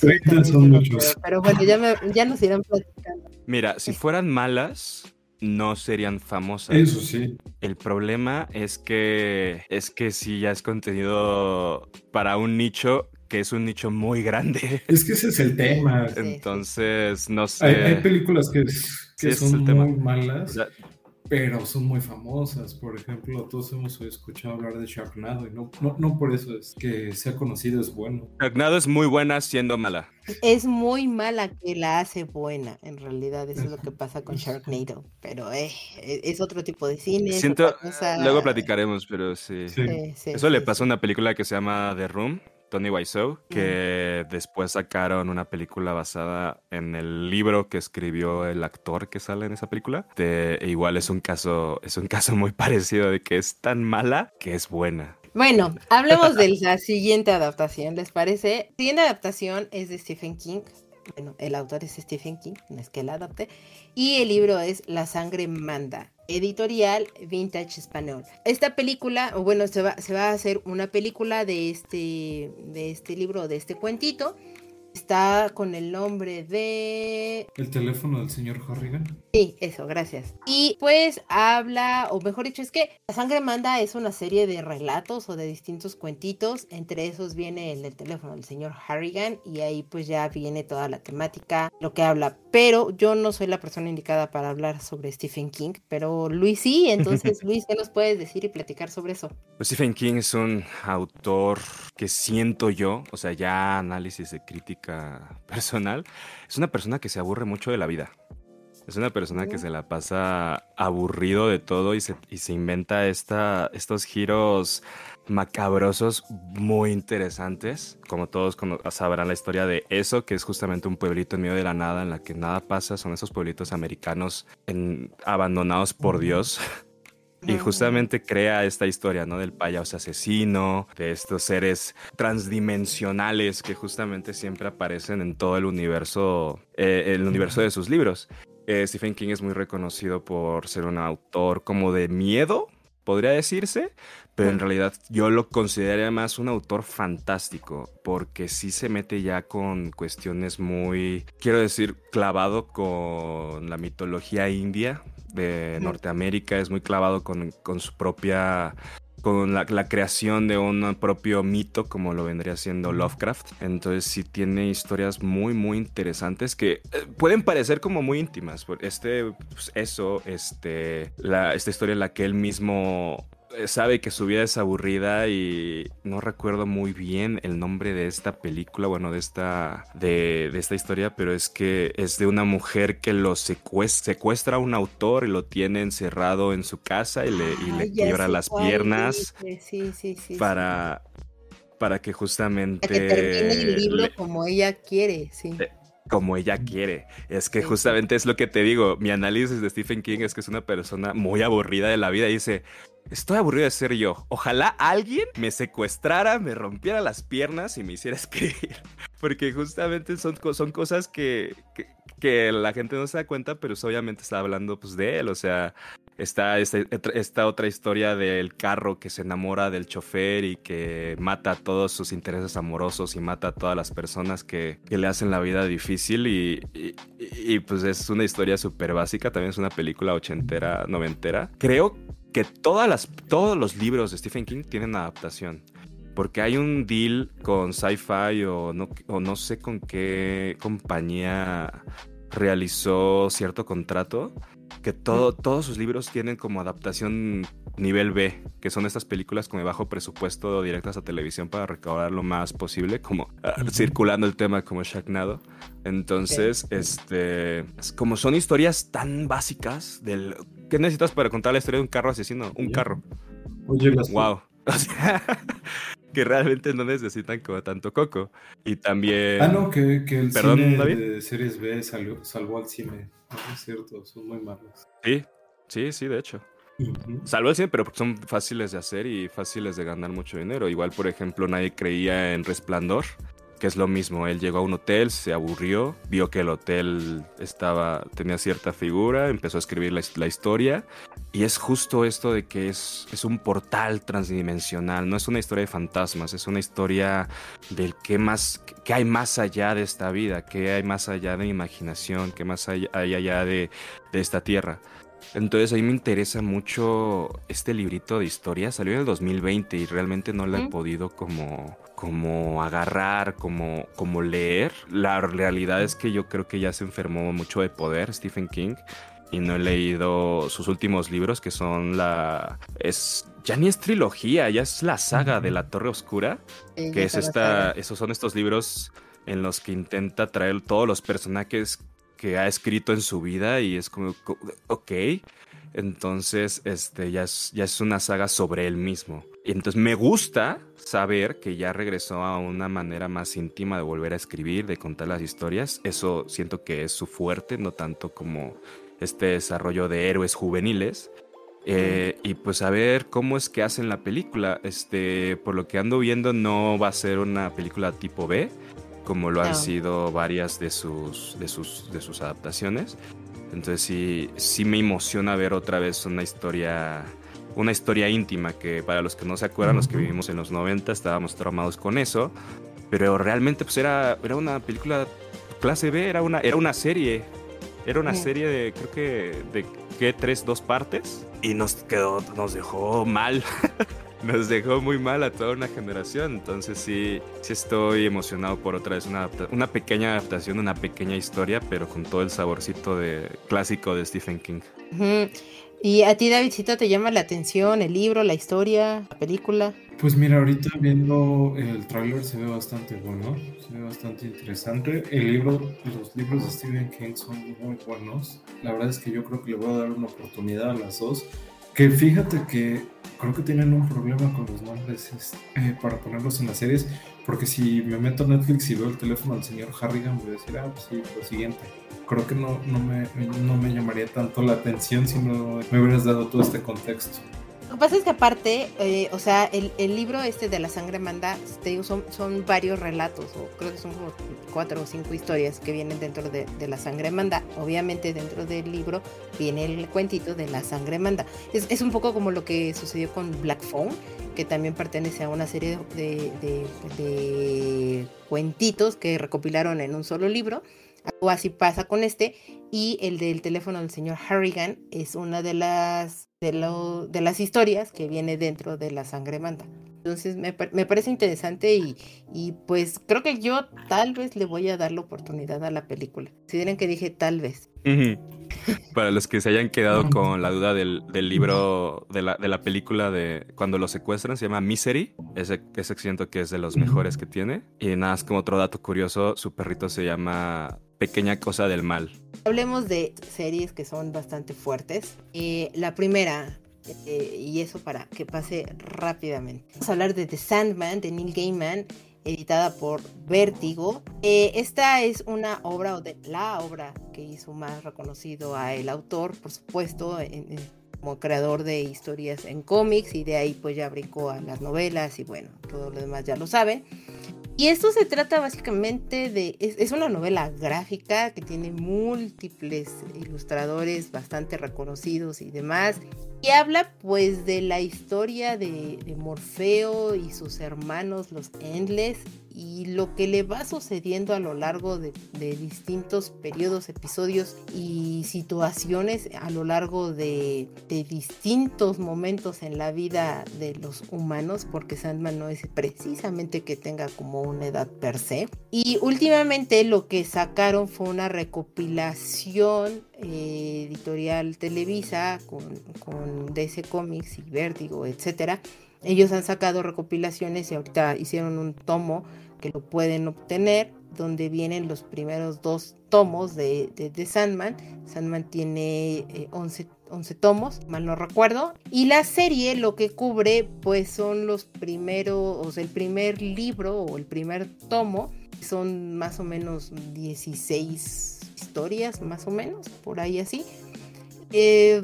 30 son muchos. Pero, bueno, ya, ya nos irán platicando. Mira, si fueran malas, no serían famosas. Eso sí. El problema es que es que si ya es contenido para un nicho que es un nicho muy grande. Es que ese es el tema. Entonces, no sé. Hay, películas que, que son muy malas pero son muy famosas. Por ejemplo, todos hemos escuchado hablar de Sharknado y no, no, por eso es que sea conocido es bueno. Sharknado es muy buena siendo mala. Es muy mala que la hace buena, en realidad. Eso es lo que pasa con Sharknado. Pero eh, e, es otro tipo de cine. Siento, luego platicaremos, pero sí. eso le pasó a una película que se llama The Room Tony Wiseau, que después sacaron una película basada en el libro que escribió el actor que sale en esa película. De, e igual es un caso, es un caso muy parecido de que es tan mala que es buena. Bueno, hablemos de la siguiente adaptación, ¿les parece? La siguiente adaptación es de Stephen King. Bueno, el autor es Stephen King, no es que la adapte. Y el libro es La sangre manda editorial Vintage Español. Esta película, o bueno, se va, se va a hacer una película de este, de este libro, de este cuentito. Está con el nombre de... ¿El teléfono del señor Harrigan? Sí, eso, gracias. Y pues habla, o mejor dicho, es que La Sangre Manda es una serie de relatos o de distintos cuentitos. Entre esos viene el del teléfono del señor Harrigan y ahí pues ya viene toda la temática, lo que habla. Pero yo no soy la persona indicada para hablar sobre Stephen King, pero Luis sí. Entonces, Luis, ¿qué nos puedes decir y platicar sobre eso? Pues Stephen King es un autor que siento yo, o sea, ya análisis de crítica personal, es una persona que se aburre mucho de la vida. Es una persona que se la pasa aburrido de todo y se, y se inventa esta, estos giros macabrosos muy interesantes. Como todos sabrán la historia de eso, que es justamente un pueblito en medio de la nada en la que nada pasa. Son esos pueblitos americanos abandonados por Dios. Y justamente crea esta historia, ¿no? Del payaso asesino, de estos seres transdimensionales que justamente siempre aparecen en todo el universo, eh, el universo de sus libros. Eh, Stephen King es muy reconocido por ser un autor como de miedo, podría decirse, pero en realidad yo lo consideraría más un autor fantástico, porque sí se mete ya con cuestiones muy, quiero decir, clavado con la mitología india, de Norteamérica, es muy clavado con, su propia con la, creación de un propio mito como lo vendría siendo Lovecraft. Entonces sí tiene historias muy muy interesantes que eh, pueden parecer como muy íntimas. Este, pues, eso, este, la, esta historia en la que él mismo sabe que su vida es aburrida y no recuerdo muy bien el nombre de esta película, bueno, de esta, de, esta historia, pero es que es de una mujer que lo secuestra, a un autor y lo tiene encerrado en su casa y le, y le quiebra las piernas para, para que justamente... Para que termine el libro como ella quiere, sí. Eh, como ella quiere. Es que justamente es lo que te digo. Mi análisis de Stephen King es que es una persona muy aburrida de la vida y dice, estoy aburrido de ser yo. Ojalá alguien me secuestrara, me rompiera las piernas y me hiciera escribir. Porque justamente son, cosas que, que, la gente no se da cuenta, pero obviamente está hablando pues, de él. O sea, Está esta, otra historia del carro que se enamora del chofer y que mata todos sus intereses amorosos y mata a todas las personas que, le hacen la vida difícil y, pues es una historia súper básica, también es una película ochentera, noventera. Creo que todas las, todos los libros de Stephen King tienen adaptación. Porque hay un deal con Sci-Fi o no, o no sé con qué compañía realizó cierto contrato que todo, todos sus libros tienen como adaptación nivel B, que son estas películas con bajo presupuesto directas a televisión para recaudar lo más posible, como ah, circulando el tema como Sharknado. Entonces, este, como son historias tan básicas del ¿qué necesitas para contar la historia de un carro asesino? Un carro. Oye, las wow. que realmente no necesitan como tanto coco. Y también. Ah, no, que, que el cine de series B salvó al cine. es cierto, son muy malos. Sí, sí, sí, de hecho. Salvo el cine, pero son fáciles de hacer y fáciles de ganar mucho dinero. Igual, por ejemplo, nadie creía en Resplandor que es lo mismo. Él llegó a un hotel, se aburrió, vio que el hotel estaba, tenía cierta figura, empezó a escribir la, historia. Y es justo esto de que es, es, un portal transdimensional, no es una historia de fantasmas, es una historia del que más, que hay más allá de esta vida, que hay más allá de imaginación, que más hay, allá de, de esta tierra. Entonces a mí me interesa mucho este librito de historia. Salió en el 2020 y realmente no lo he podido como, como agarrar, como, como leer. La realidad es que yo creo que ya se enfermó mucho de poder Stephen King y no he leído sus últimos libros que son la es ya ni es trilogía, ya es la saga de la Torre Oscura, que es esta esos son estos libros en los que intenta traer todos los personajes que ha escrito en su vida y es como, ok, entonces este, ya, es, ya es una saga sobre él mismo. Entonces me gusta saber que ya regresó a una manera más íntima de volver a escribir, de contar las historias. Eso siento que es su fuerte, no tanto como este desarrollo de héroes juveniles. Eh, y pues a ver cómo es que hacen la película. Este, por lo que ando viendo, no va a ser una película tipo B como lo han sido varias de sus, de sus, de sus adaptaciones. Entonces sí, sí me emociona ver otra vez una historia, una historia íntima que para los que no se acuerdan, los que vivimos en los 90 estábamos traumados con eso, pero realmente pues era, era una película clase B, era una, era una serie, era una serie de creo que de ¿qué? tres, dos partes y nos quedó, nos dejó mal. nos dejó muy mal a toda una generación. Entonces sí, sí estoy emocionado por otra vez una, una pequeña adaptación, una pequeña historia, pero con todo el saborcito de clásico de Stephen King. ¿Y a ti, Davidcito, te llama la atención el libro, la historia, la película? Pues mira, ahorita viendo el tráiler se ve bastante bueno, se ve bastante interesante. El libro, los libros de Stephen King son muy buenos. La verdad es que yo creo que le voy a dar una oportunidad a las dos. Que fíjate que creo que tienen un problema con los nombres eh, para ponerlos en las series, porque si me meto a Netflix y veo el teléfono del señor Harrigan, voy a decir, ah, pues sí, lo siguiente. Creo que no, no, me, no me llamaría tanto la atención si no me hubieras dado todo este contexto. Que pasa es que aparte, eh, o sea, el, el, libro este de la sangre manda, te digo, son, son varios relatos, o creo que son como cuatro o cinco historias que vienen dentro de, de, la sangre manda. Obviamente dentro del libro viene el cuentito de la sangre manda. Es, es un poco como lo que sucedió con Black Phone, que también pertenece a una serie de, de, de cuentitos que recopilaron en un solo libro. Algo así pasa con este. Y el del teléfono del señor Harrigan es una de las, de, lo, de las historias que viene dentro de la sangre manda. Entonces me, me, parece interesante y, y, pues creo que yo tal vez le voy a dar la oportunidad a la película. Si dirán que dije tal vez. Para los que se hayan quedado con la duda del, del libro, de la, de la, película de cuando lo secuestran, se llama Misery. Ese, ese siento que es de los mejores que tiene. Y nada, es como otro dato curioso, su perrito se llama Pequeña Cosa del Mal. Hablemos de series que son bastante fuertes. Eh, la primera, eh, y eso para que pase rápidamente. Vamos a hablar de The Sandman, de Neil Gaiman. editada por Vértigo. Eh, esta es una obra, o de la obra que hizo más reconocido a el autor, por supuesto, como creador de historias en cómics y de ahí pues ya brincó a las novelas y bueno, todo lo demás ya lo saben. Y esto se trata básicamente de, es, una novela gráfica que tiene múltiples ilustradores bastante reconocidos y demás. Y habla pues de la historia de, de Morfeo y sus hermanos los Endless y lo que le va sucediendo a lo largo de, distintos periodos, episodios y situaciones a lo largo de, distintos momentos en la vida de los humanos, porque Sandman no es precisamente que tenga como una edad per se. Y últimamente lo que sacaron fue una recopilación eh, editorial Televisa con, con DC Comics y Vértigo, etcétera. Ellos han sacado recopilaciones y ahorita hicieron un tomo que lo pueden obtener, donde vienen los primeros dos tomos de, de, Sandman. Sandman tiene 11, eh, tomos, mal no recuerdo. Y la serie lo que cubre, pues son los primeros, o sea, el primer libro o el primer tomo. Son más o menos 16 historias, más o menos, por ahí así. Eh,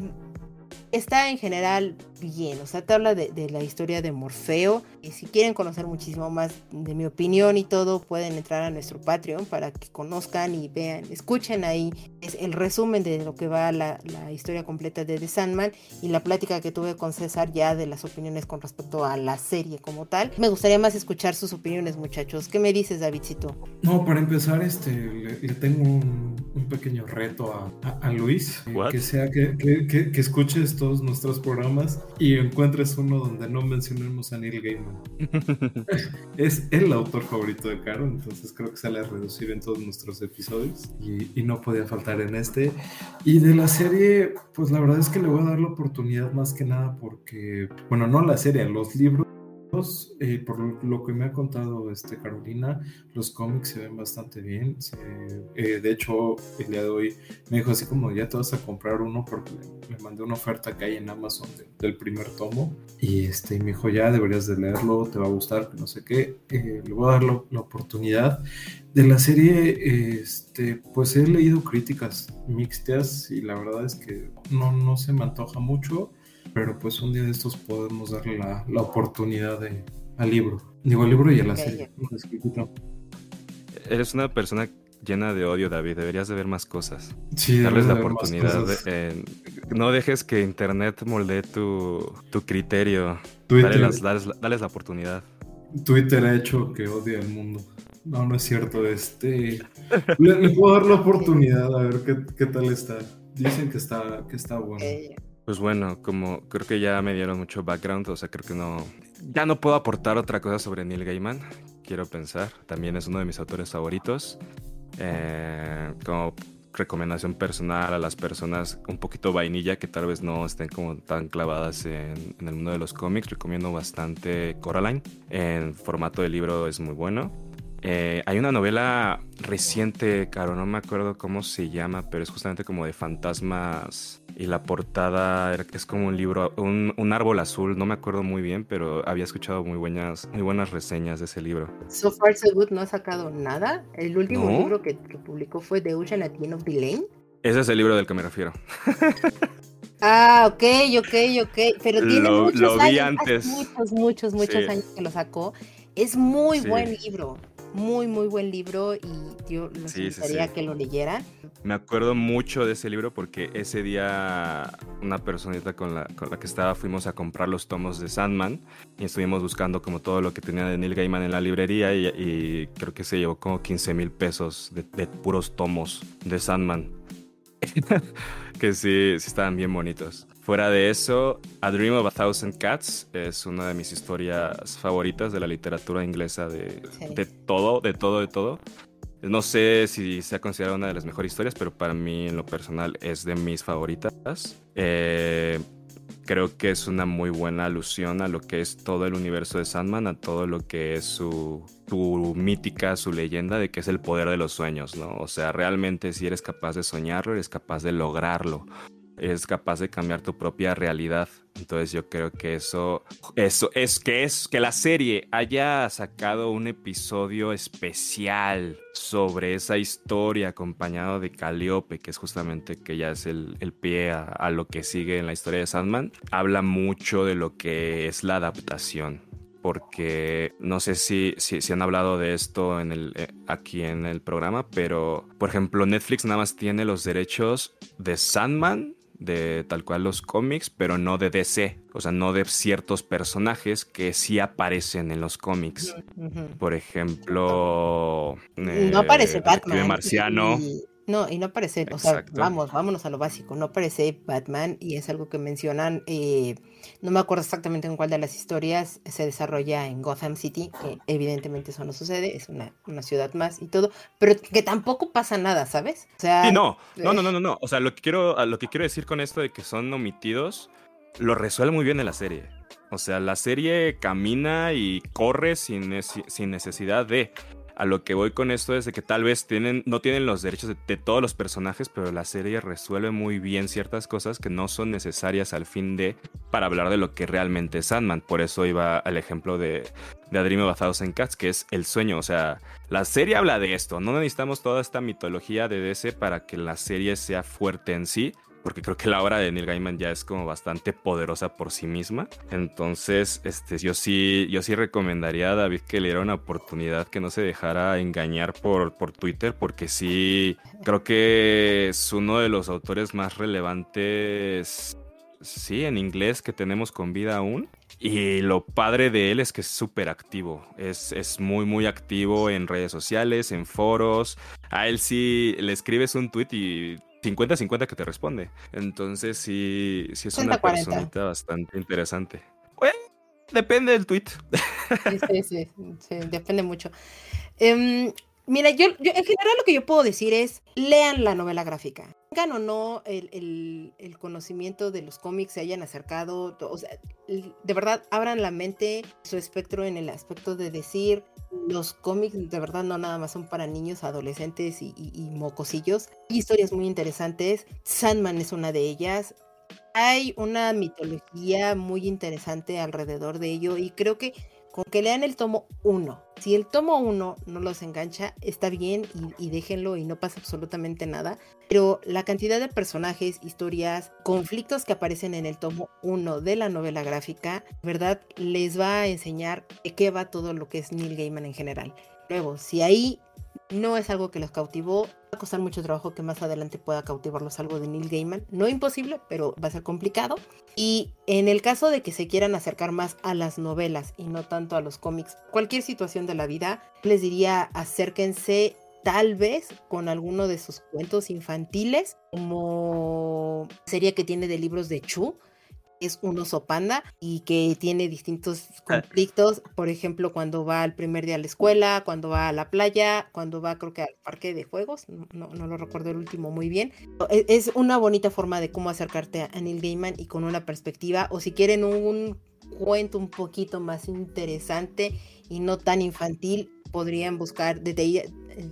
está en general bien, o sea, te habla de, de la historia de Morfeo, y si quieren conocer muchísimo más de mi opinión y todo, pueden entrar a nuestro Patreon para que conozcan y vean, escuchen ahí es el resumen de lo que va la, la historia completa de The Sandman y la plática que tuve con César ya de las opiniones con respecto a la serie como tal. Me gustaría más escuchar sus opiniones, muchachos. ¿Qué me dices, Davidcito? No, para empezar, este, le, tengo un, pequeño reto a, a, Luis, que sea que, que, que, escuches todos nuestros programas y encuentres uno donde no mencionemos a Neil Gaiman es el autor favorito de Caro, entonces creo que sale a reducir en todos nuestros episodios y, no podía faltar en este. Y de la serie, pues la verdad es que le voy a dar la oportunidad más que nada porque, bueno, no la serie, los libros eh, por lo que me ha contado este Carolina, los cómics se ven bastante bien. Eh, de hecho, el día de hoy me dijo así como ya te vas a comprar uno porque le, mandé una oferta que hay en Amazon del primer tomo. Y este, me dijo ya deberías de leerlo, te va a gustar, no sé qué. Eh, le voy a dar la oportunidad. De la serie, este, pues he leído críticas mixtas y la verdad es que no, no se me antoja mucho pero pues un día de estos podemos darle la, la oportunidad de, al libro. Digo, al libro y a la serie. Eres una persona llena de odio, David. Deberías de ver más cosas. Sí, Darles la oportunidad. no dejes que Internet moldee tu, tu criterio. Dale, dales, la oportunidad. Twitter ha hecho que odie al mundo. No, no es cierto. Este, le, puedo dar la oportunidad a ver qué, qué, tal está. Dicen que está, que está bueno. Pues bueno, como creo que ya me dieron mucho background, o sea, creo que no. Ya no puedo aportar otra cosa sobre Neil Gaiman, quiero pensar. También es uno de mis autores favoritos. Eh, como recomendación personal a las personas un poquito vainilla que tal vez no estén como tan clavadas en, en el mundo de los cómics, recomiendo bastante Coraline. En formato de libro es muy bueno. Eh, hay una novela reciente, Caro, no me acuerdo cómo se llama, pero es justamente como de fantasmas y la portada es como un libro, un, árbol azul, no me acuerdo muy bien, pero había escuchado muy buenas, muy buenas reseñas de ese libro. So Far So Good no ha sacado nada. El último libro que, publicó fue The Ocean at the End of the Lane. Ese es el libro del que me refiero. Ah, ok, ok, ok. Pero tiene muchos lo vi años, antes. muchos, muchos, muchos años que lo sacó. Es muy buen libro muy, muy buen libro y yo les gustaría que lo leyeran. Me acuerdo mucho de ese libro porque ese día una personita con la, con la que estaba fuimos a comprar los tomos de Sandman y estuvimos buscando como todo lo que tenía de Neil Gaiman en la librería y, creo que se llevó como 15 mil pesos de, de puros tomos de Sandman. que sí, sí estaban bien bonitos. Fuera de eso, A Dream of a Thousand Cats es una de mis historias favoritas de la literatura inglesa de, de todo, de todo, de todo. No sé si se ha considerado una de las mejores historias, pero para mí en lo personal es de mis favoritas. Eh, creo que es una muy buena alusión a lo que es todo el universo de Sandman, a todo lo que es su, su, mítica, su leyenda de que es el poder de los sueños, ¿no? O sea, realmente si eres capaz de soñarlo, eres capaz de lograrlo. Es capaz de cambiar tu propia realidad. Entonces yo creo que eso, eso es que es que la serie haya sacado un episodio especial sobre esa historia acompañado de Calliope, que es justamente que ya es el, pie a, lo que sigue en la historia de Sandman, habla mucho de lo que es la adaptación porque no sé si, si, han hablado de esto en el, eh, aquí en el programa, pero por ejemplo Netflix nada más tiene los derechos de Sandman de tal cual los cómics, pero no de DC, o sea, no de ciertos personajes que sí aparecen en los cómics. Por ejemplo, no aparece eh, Batman. Marciano. No, y no aparece, o sea, vamos, vámonos a lo básico, no aparece Batman y es algo que mencionan, eh, no me acuerdo exactamente en cuál de las historias se desarrolla en Gotham City, que evidentemente eso no sucede, es una, ciudad más y todo, pero que tampoco pasa nada, ¿sabes? O sea, no, no, no, no, no, no, o sea, lo que quiero, lo que quiero decir con esto de que son omitidos, lo resuelve muy bien en la serie. O sea, la serie camina y corre sin, sin necesidad de a lo que voy con esto es de que tal vez tienen, no tienen los derechos de, todos los personajes, pero la serie resuelve muy bien ciertas cosas que no son necesarias al fin de para hablar de lo que realmente es Sandman. Por eso iba al ejemplo de, de Adrime basados en Cats, que es el sueño. O sea, la serie habla de esto. No necesitamos toda esta mitología de DC para que la serie sea fuerte en sí porque creo que la obra de Neil Gaiman ya es como bastante poderosa por sí misma. Entonces, este, yo sí, yo sí recomendaría a David que le diera una oportunidad, que no se dejara engañar por, por Twitter, porque sí, creo que es uno de los autores más relevantes, sí, en inglés que tenemos con vida aún. Y lo padre de él es que es súper activo. Es, es, muy, muy activo en redes sociales, en foros. A él sí le escribes un tweet y 50-50 que te responde. Entonces sí, sí es una personita bastante interesante. depende del tweet. Sí, sí, sí, depende mucho. Em, mira, yo, en general lo que yo puedo decir es, lean la novela gráfica. Tengan o no el, el, conocimiento de los cómics, se hayan acercado, o sea, de verdad, abran la mente, su espectro en el aspecto de decir, los cómics de verdad no nada más son para niños, adolescentes y, mocosillos. Hay historias muy interesantes. Sandman es una de ellas. Hay una mitología muy interesante alrededor de ello y creo que con que lean el tomo 1. Si el tomo 1 no los engancha, está bien y, déjenlo y no pasa absolutamente nada. Pero la cantidad de personajes, historias, conflictos que aparecen en el tomo 1 de la novela gráfica, ¿verdad? Les va a enseñar de qué va todo lo que es Neil Gaiman en general. Luego, si ahí no es algo que los cautivó. Va a costar mucho trabajo que más adelante pueda cautivarlos algo de Neil Gaiman. No imposible, pero va a ser complicado. Y en el caso de que se quieran acercar más a las novelas y no tanto a los cómics, cualquier situación de la vida, les diría acérquense tal vez con alguno de sus cuentos infantiles, como sería que tiene de libros de Chu es un oso panda y que tiene distintos ah. conflictos, por ejemplo, cuando va el primer día a la escuela, cuando va a la playa, cuando va creo que al parque de juegos, no, no lo recuerdo el último muy bien. E, es una bonita forma de cómo acercarte a Neil Gaiman y con una perspectiva, o si quieren un cuento un poquito más interesante y no tan infantil, podrían buscar The Day,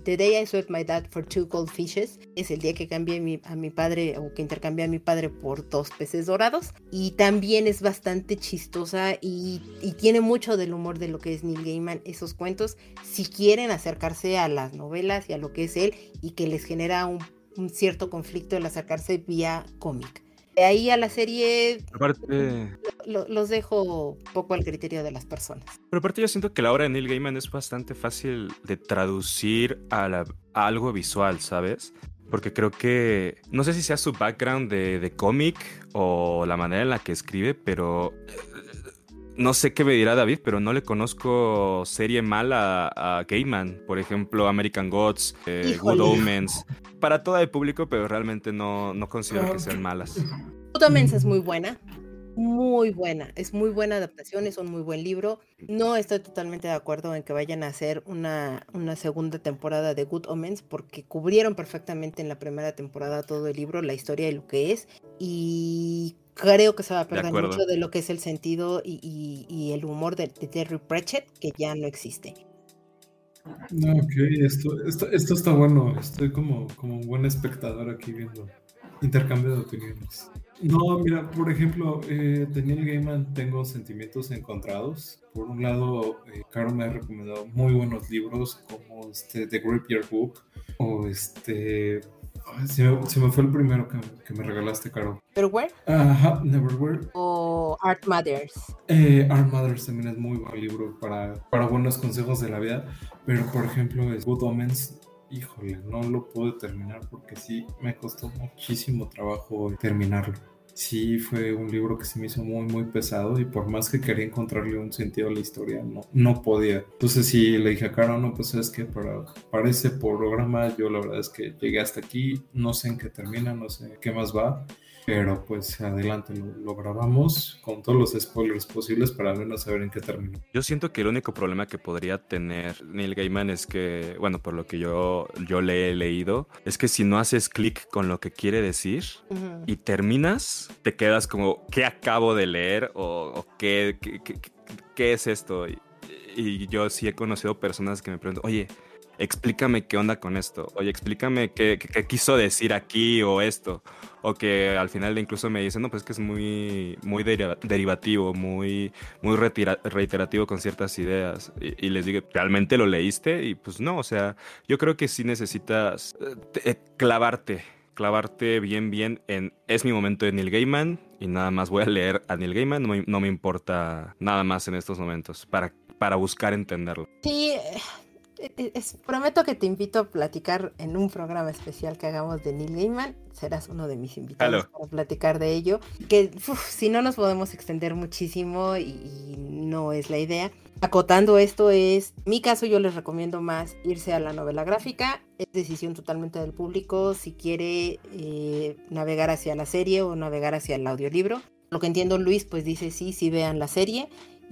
The Day I Swept My Dad for Two Cold Fishes. Es el día que cambié a mi padre o que intercambié a mi padre por dos peces dorados. Y también es bastante chistosa y, tiene mucho del humor de lo que es Neil Gaiman, esos cuentos. Si quieren acercarse a las novelas y a lo que es él y que les genera un, un cierto conflicto el acercarse vía cómic. De ahí a la serie aparte, los dejo poco al criterio de las personas. Pero aparte yo siento que la obra de Neil Gaiman es bastante fácil de traducir a, algo visual, ¿sabes? Porque creo que, no sé si sea su background de, de cómic o la manera en la que escribe, pero no sé qué me dirá David, pero no le conozco serie mala a Gaiman. Por ejemplo, American Gods, eh, Good Omens. Para todo el público, pero realmente no, no considero que sean malas. Good Omens es muy buena. Muy buena, es muy buena adaptación, es un muy buen libro. No estoy totalmente de acuerdo en que vayan a hacer una, una segunda temporada de Good Omens porque cubrieron perfectamente en la primera temporada todo el libro, la historia y lo que es. Y creo que se va a perder mucho de lo que es el sentido y, el humor de, Terry Pratchett, que ya no existe. Ok, esto, esto, está bueno. Estoy como, como un buen espectador aquí viendo. intercambio de opiniones. No, mira, por ejemplo, eh, Daniel Gaiman tengo sentimientos encontrados. Por un lado, eh, Caro me ha recomendado muy buenos libros como este The Year Book o este... Se me, fue el primero que, me regalaste, Caro. ¿Neverwhere? Ajá, Neverwhere. O Art Matters. Eh, Art Matters también es muy buen libro para, para buenos consejos de la vida. Pero, por ejemplo, es Good Omens híjole, no lo puedo terminar porque sí me costó muchísimo trabajo terminarlo sí fue un libro que se me hizo muy, muy pesado y por más que quería encontrarle un sentido a la historia, no, no podía. Entonces sí le dije a Caro, no, pues es que para, para programa yo la verdad es que llegué hasta aquí, no sé en qué termina, no sé qué más va. Pero pues adelante, lo, grabamos con todos los spoilers posibles para al menos saber en qué termina. Yo siento que el único problema que podría tener Neil Gaiman es que, bueno, por lo que yo, yo le he leído, es que si no haces clic con lo que quiere decir y terminas, te quedas como, ¿qué acabo de leer? ¿O, qué, qué, es esto? Y, y yo sí he conocido personas que me preguntan, oye, explícame qué onda con esto, oye, explícame qué, quiso decir aquí o esto, o que al final incluso me dicen, no, pues que es muy, muy derivativo, muy, muy reiterativo con ciertas ideas, y, les digo, ¿realmente lo leíste? Y pues no, o sea, yo creo que sí necesitas eh, eh, clavarte, clavarte bien, bien en, es mi momento de Neil Gaiman, y nada más voy a leer a Neil Gaiman, no me, importa nada más en estos momentos, para, para buscar entenderlo. Sí, e, e, prometo que te invito a platicar en un programa especial que hagamos de Neil Gaiman. Serás uno de mis invitados para platicar de ello. Que si no nos podemos extender muchísimo y, no es la idea. Acotando esto es, mi caso yo les recomiendo más irse a la novela gráfica. Es decisión totalmente del público si quiere eh, navegar hacia la serie o navegar hacia el audiolibro. Lo que entiendo Luis pues dice sí, sí vean la serie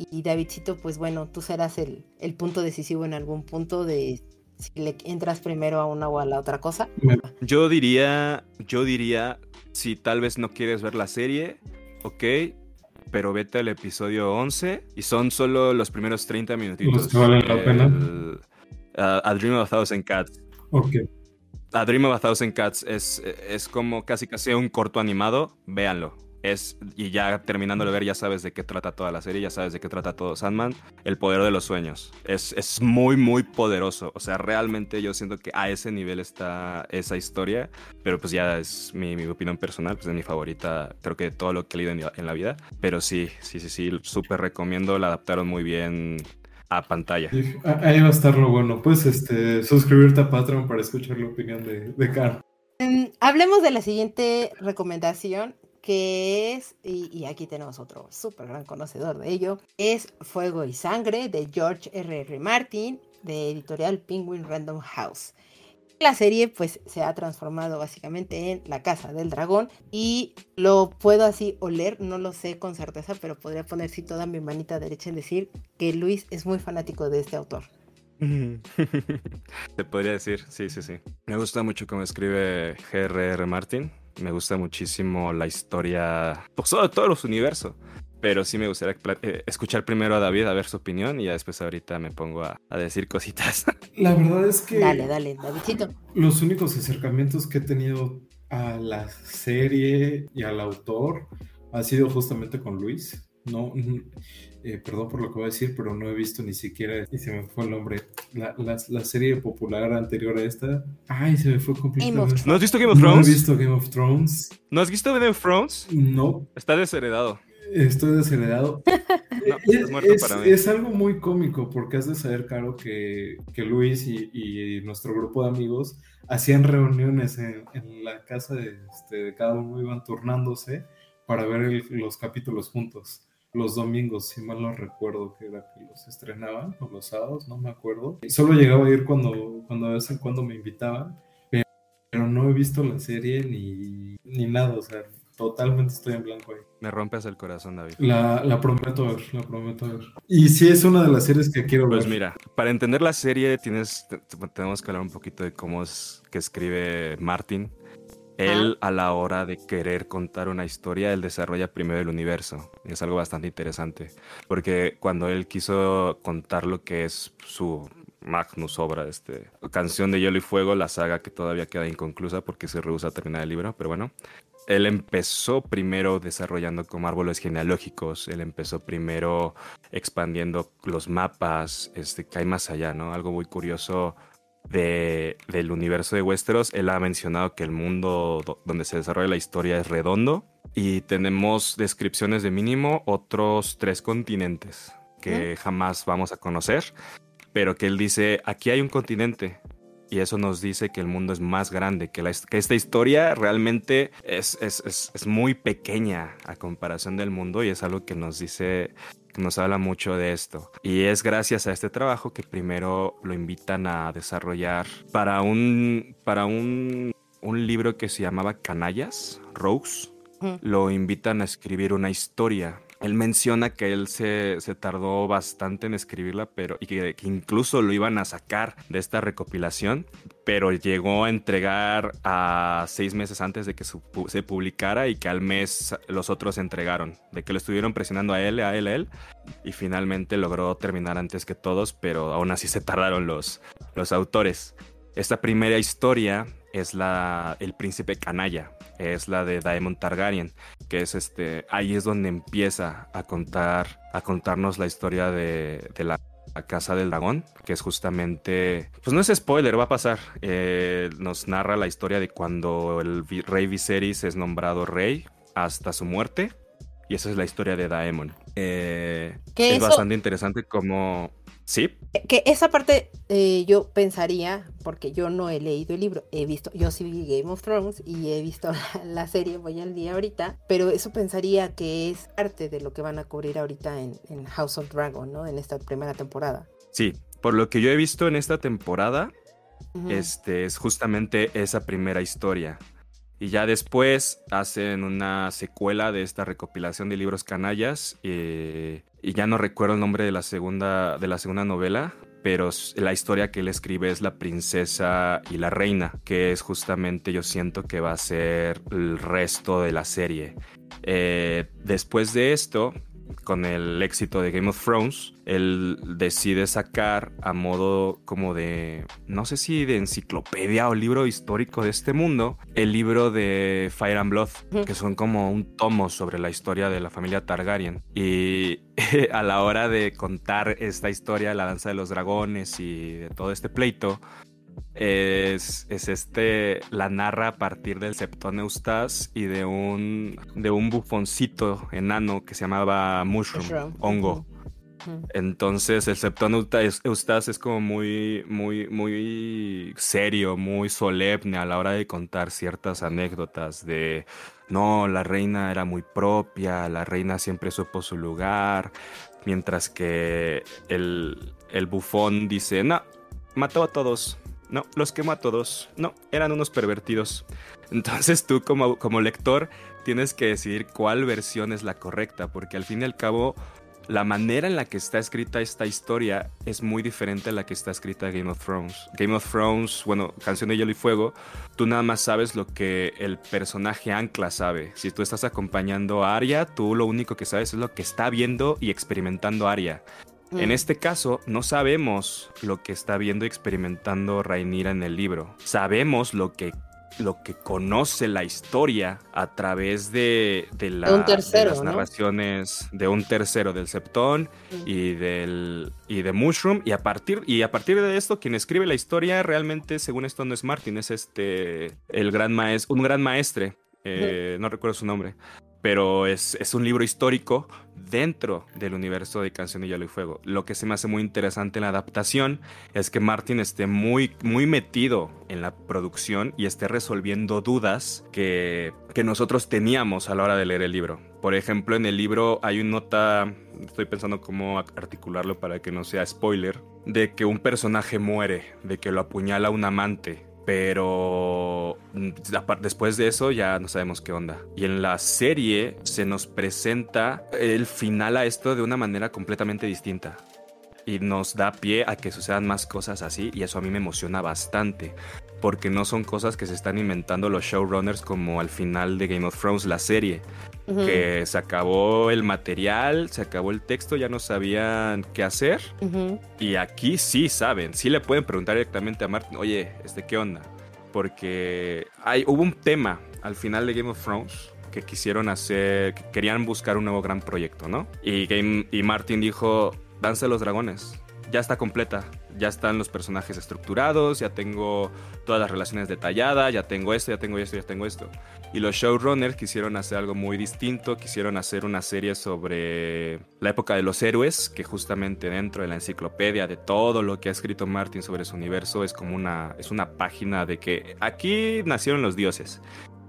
y Davidcito, pues bueno, tú serás el, el punto decisivo en algún punto de si le entras primero a una o a la otra cosa. Yo diría, yo diría, si tal vez no quieres ver la serie, ok, pero vete al episodio 11 y son solo los primeros 30 minutitos. valen la pena. a Dream of a Thousand Cats. Ok. A Dream of a Thousand Cats es, es como casi casi un corto animado, véanlo es, y ya terminando de ver, ya sabes de qué trata toda la serie, ya sabes de qué trata todo Sandman, el poder de los sueños. Es, es muy, muy poderoso. O sea, realmente yo siento que a ese nivel está esa historia, pero pues ya es mi, mi opinión personal, pues es mi favorita, creo que de todo lo que he leído en, la vida. Pero sí, sí, sí, sí, súper recomiendo, la adaptaron muy bien a pantalla. Ahí va a estar lo bueno. Pues este, suscribirte a Patreon para escuchar la opinión de, de Carl. Em, hablemos de la siguiente recomendación que es, y, aquí tenemos otro súper gran conocedor de ello, es Fuego y Sangre de George R. R. Martin, de editorial Penguin Random House. La serie pues se ha transformado básicamente en La Casa del Dragón y lo puedo así oler, no lo sé con certeza, pero podría poner sí toda mi manita derecha en decir que Luis es muy fanático de este autor. Se podría decir, sí, sí, sí. Me gusta mucho cómo escribe G.R.R. Martin me gusta muchísimo la historia, pues de todos los universos. Pero sí me gustaría eh, escuchar primero a David a ver su opinión y ya después ahorita me pongo a, decir cositas. La verdad es que... Dale, dale, Davidcito. Los únicos acercamientos que he tenido a la serie y al autor ha sido justamente con Luis. No, eh, perdón por lo que voy a decir, pero no he visto ni siquiera, y se me fue el nombre, la, la, serie popular anterior a esta. Ay, se me fue completamente. ¿No has visto Game of Thrones? No he visto Game of Thrones. ¿No has visto Game of Thrones? No. Está desheredado. Estoy desheredado. es, algo muy cómico porque has de saber, Caro, que, que Luis y, nuestro grupo de amigos hacían reuniones en, la casa de, este, de, cada uno, iban turnándose para ver los capítulos juntos los domingos, si mal no recuerdo que era que los estrenaban, o los sábados, no me acuerdo. Solo llegaba a ir cuando, cuando de vez en cuando me invitaban, pero, no he visto la serie ni, ni nada, o sea, totalmente estoy en blanco ahí. Me rompes el corazón, David. La, la, prometo ver, la prometo ver. Y sí es una de las series que quiero pues ver. Pues mira, para entender la serie tienes, tenemos que hablar un poquito de cómo es que escribe Martin. Él a la hora de querer contar una historia, él desarrolla primero el universo. Es algo bastante interesante. Porque cuando él quiso contar lo que es su magnus obra, este, Canción de Hielo y Fuego, la saga que todavía queda inconclusa porque se rehúsa a terminar el libro, pero bueno. Él empezó primero desarrollando como árboles genealógicos, él empezó primero expandiendo los mapas, este, que hay más allá, ¿no? Algo muy curioso de, del universo de Westeros, él ha mencionado que el mundo donde se desarrolla la historia es redondo y tenemos descripciones de mínimo otros tres continentes que jamás vamos a conocer, pero que él dice, aquí hay un continente. Y eso nos dice que el mundo es más grande, que, la, que esta historia realmente es, es, es, es, muy pequeña a comparación del mundo y es algo que nos dice, nos habla mucho de esto. Y es gracias a este trabajo que primero lo invitan a desarrollar para un, para un, un libro que se llamaba Canallas, Rose. Lo invitan a escribir una historia él menciona que él se, tardó bastante en escribirla, pero y que, incluso lo iban a sacar de esta recopilación, pero llegó a entregar a seis meses antes de que se publicara y que al mes los otros entregaron, de que lo estuvieron presionando a él, a él, a él, y finalmente logró terminar antes que todos, pero aún así se tardaron los, los autores. Esta primera historia es la El Príncipe Canalla, es la de Daemon Targaryen, que es este, ahí es donde empieza a contar, a contarnos la historia de, la Casa del Dragón, que es justamente, pues no es spoiler, va a pasar. Eh, nos narra la historia de cuando el rey Viserys es nombrado rey hasta su muerte. Y esa es la historia de Daemon. Eh, es bastante interesante como Sí. Que esa parte eh, yo pensaría, porque yo no he leído el libro, he visto, yo sí vi Game of Thrones y he visto la, serie, voy al día ahorita, pero eso pensaría que es parte de lo que van a cubrir ahorita en, House of Dragon, ¿no? En esta primera temporada. Sí, por lo que yo he visto en esta temporada, este es justamente esa primera historia. Y ya después hacen una secuela de esta recopilación de libros canallas. Eh, y ya no recuerdo el nombre de la segunda, de la segunda novela. Pero la historia que él escribe es La princesa y la reina, que es justamente yo siento que va a ser el resto de la serie. Eh, después de esto, con el éxito de Game of Thrones, él decide sacar a modo como de, no sé si de enciclopedia o libro histórico de este mundo, el libro de Fire and Blood, que son como un tomo sobre la historia de la familia Targaryen. Y a la hora de contar esta historia la danza de los dragones y de todo este pleito, es, este, la narra a partir del Septón Eustace y de un, de un bufoncito enano que se llamaba Mushroom, hongo. Entonces el Septón Eustace es como muy, muy, muy serio, muy solemne a la hora de contar ciertas anécdotas de, no, la reina era muy propia, la reina siempre supo su lugar, mientras que el, el bufón dice, no, mató a todos, no, los quemó a todos. No, eran unos pervertidos. Entonces tú como, como lector tienes que decidir cuál versión es la correcta, porque al fin y al cabo la manera en la que está escrita esta historia es muy diferente a la que está escrita Game of Thrones. Game of Thrones, bueno, Canción de Hielo y Fuego, tú nada más sabes lo que el personaje Ancla sabe. Si tú estás acompañando a Arya, tú lo único que sabes es lo que está viendo y experimentando Arya. En mm. este caso, no sabemos lo que está viendo y experimentando Rainira en el libro. Sabemos lo que lo que conoce la historia a través de, de, las narraciones de un tercero del Septón mm. y del y de Mushroom y a partir y a partir de esto quien escribe la historia realmente según esto no es Martin es este el gran maestro un gran maestre eh, no recuerdo su nombre pero es, es, un libro histórico dentro del universo de Canción de Hielo y Fuego. Lo que se me hace muy interesante en la adaptación es que Martin esté muy, muy metido en la producción y esté resolviendo dudas que, que nosotros teníamos a la hora de leer el libro. Por ejemplo, en el libro hay una nota, estoy pensando cómo articularlo para que no sea spoiler, de que un personaje muere, de que lo apuñala un amante pero mm, después de eso ya no sabemos qué onda. Y en la serie se nos presenta el final a esto de una manera completamente distinta. Y nos da pie a que sucedan más cosas así y eso a mí me emociona bastante. porque no son cosas que se están inventando los showrunners como al final de Game of Thrones, la serie. Que se acabó el material, se acabó el texto, ya no sabían qué hacer. Y aquí sí saben, sí le pueden preguntar directamente a Martin, oye, este, ¿qué onda? Porque hay, hubo un tema al final de Game of Thrones que quisieron hacer, que querían buscar un nuevo gran proyecto, ¿no? Y, Game, y Martin dijo, Danza de los Dragones, ya está completa, ya están los personajes estructurados, ya tengo todas las relaciones detalladas, ya tengo esto, ya tengo esto, ya tengo esto. Y los showrunners quisieron hacer algo muy distinto, quisieron hacer una serie sobre la época de los héroes, que justamente dentro de la enciclopedia de todo lo que ha escrito Martin sobre su universo es como una, es una página de que aquí nacieron los dioses.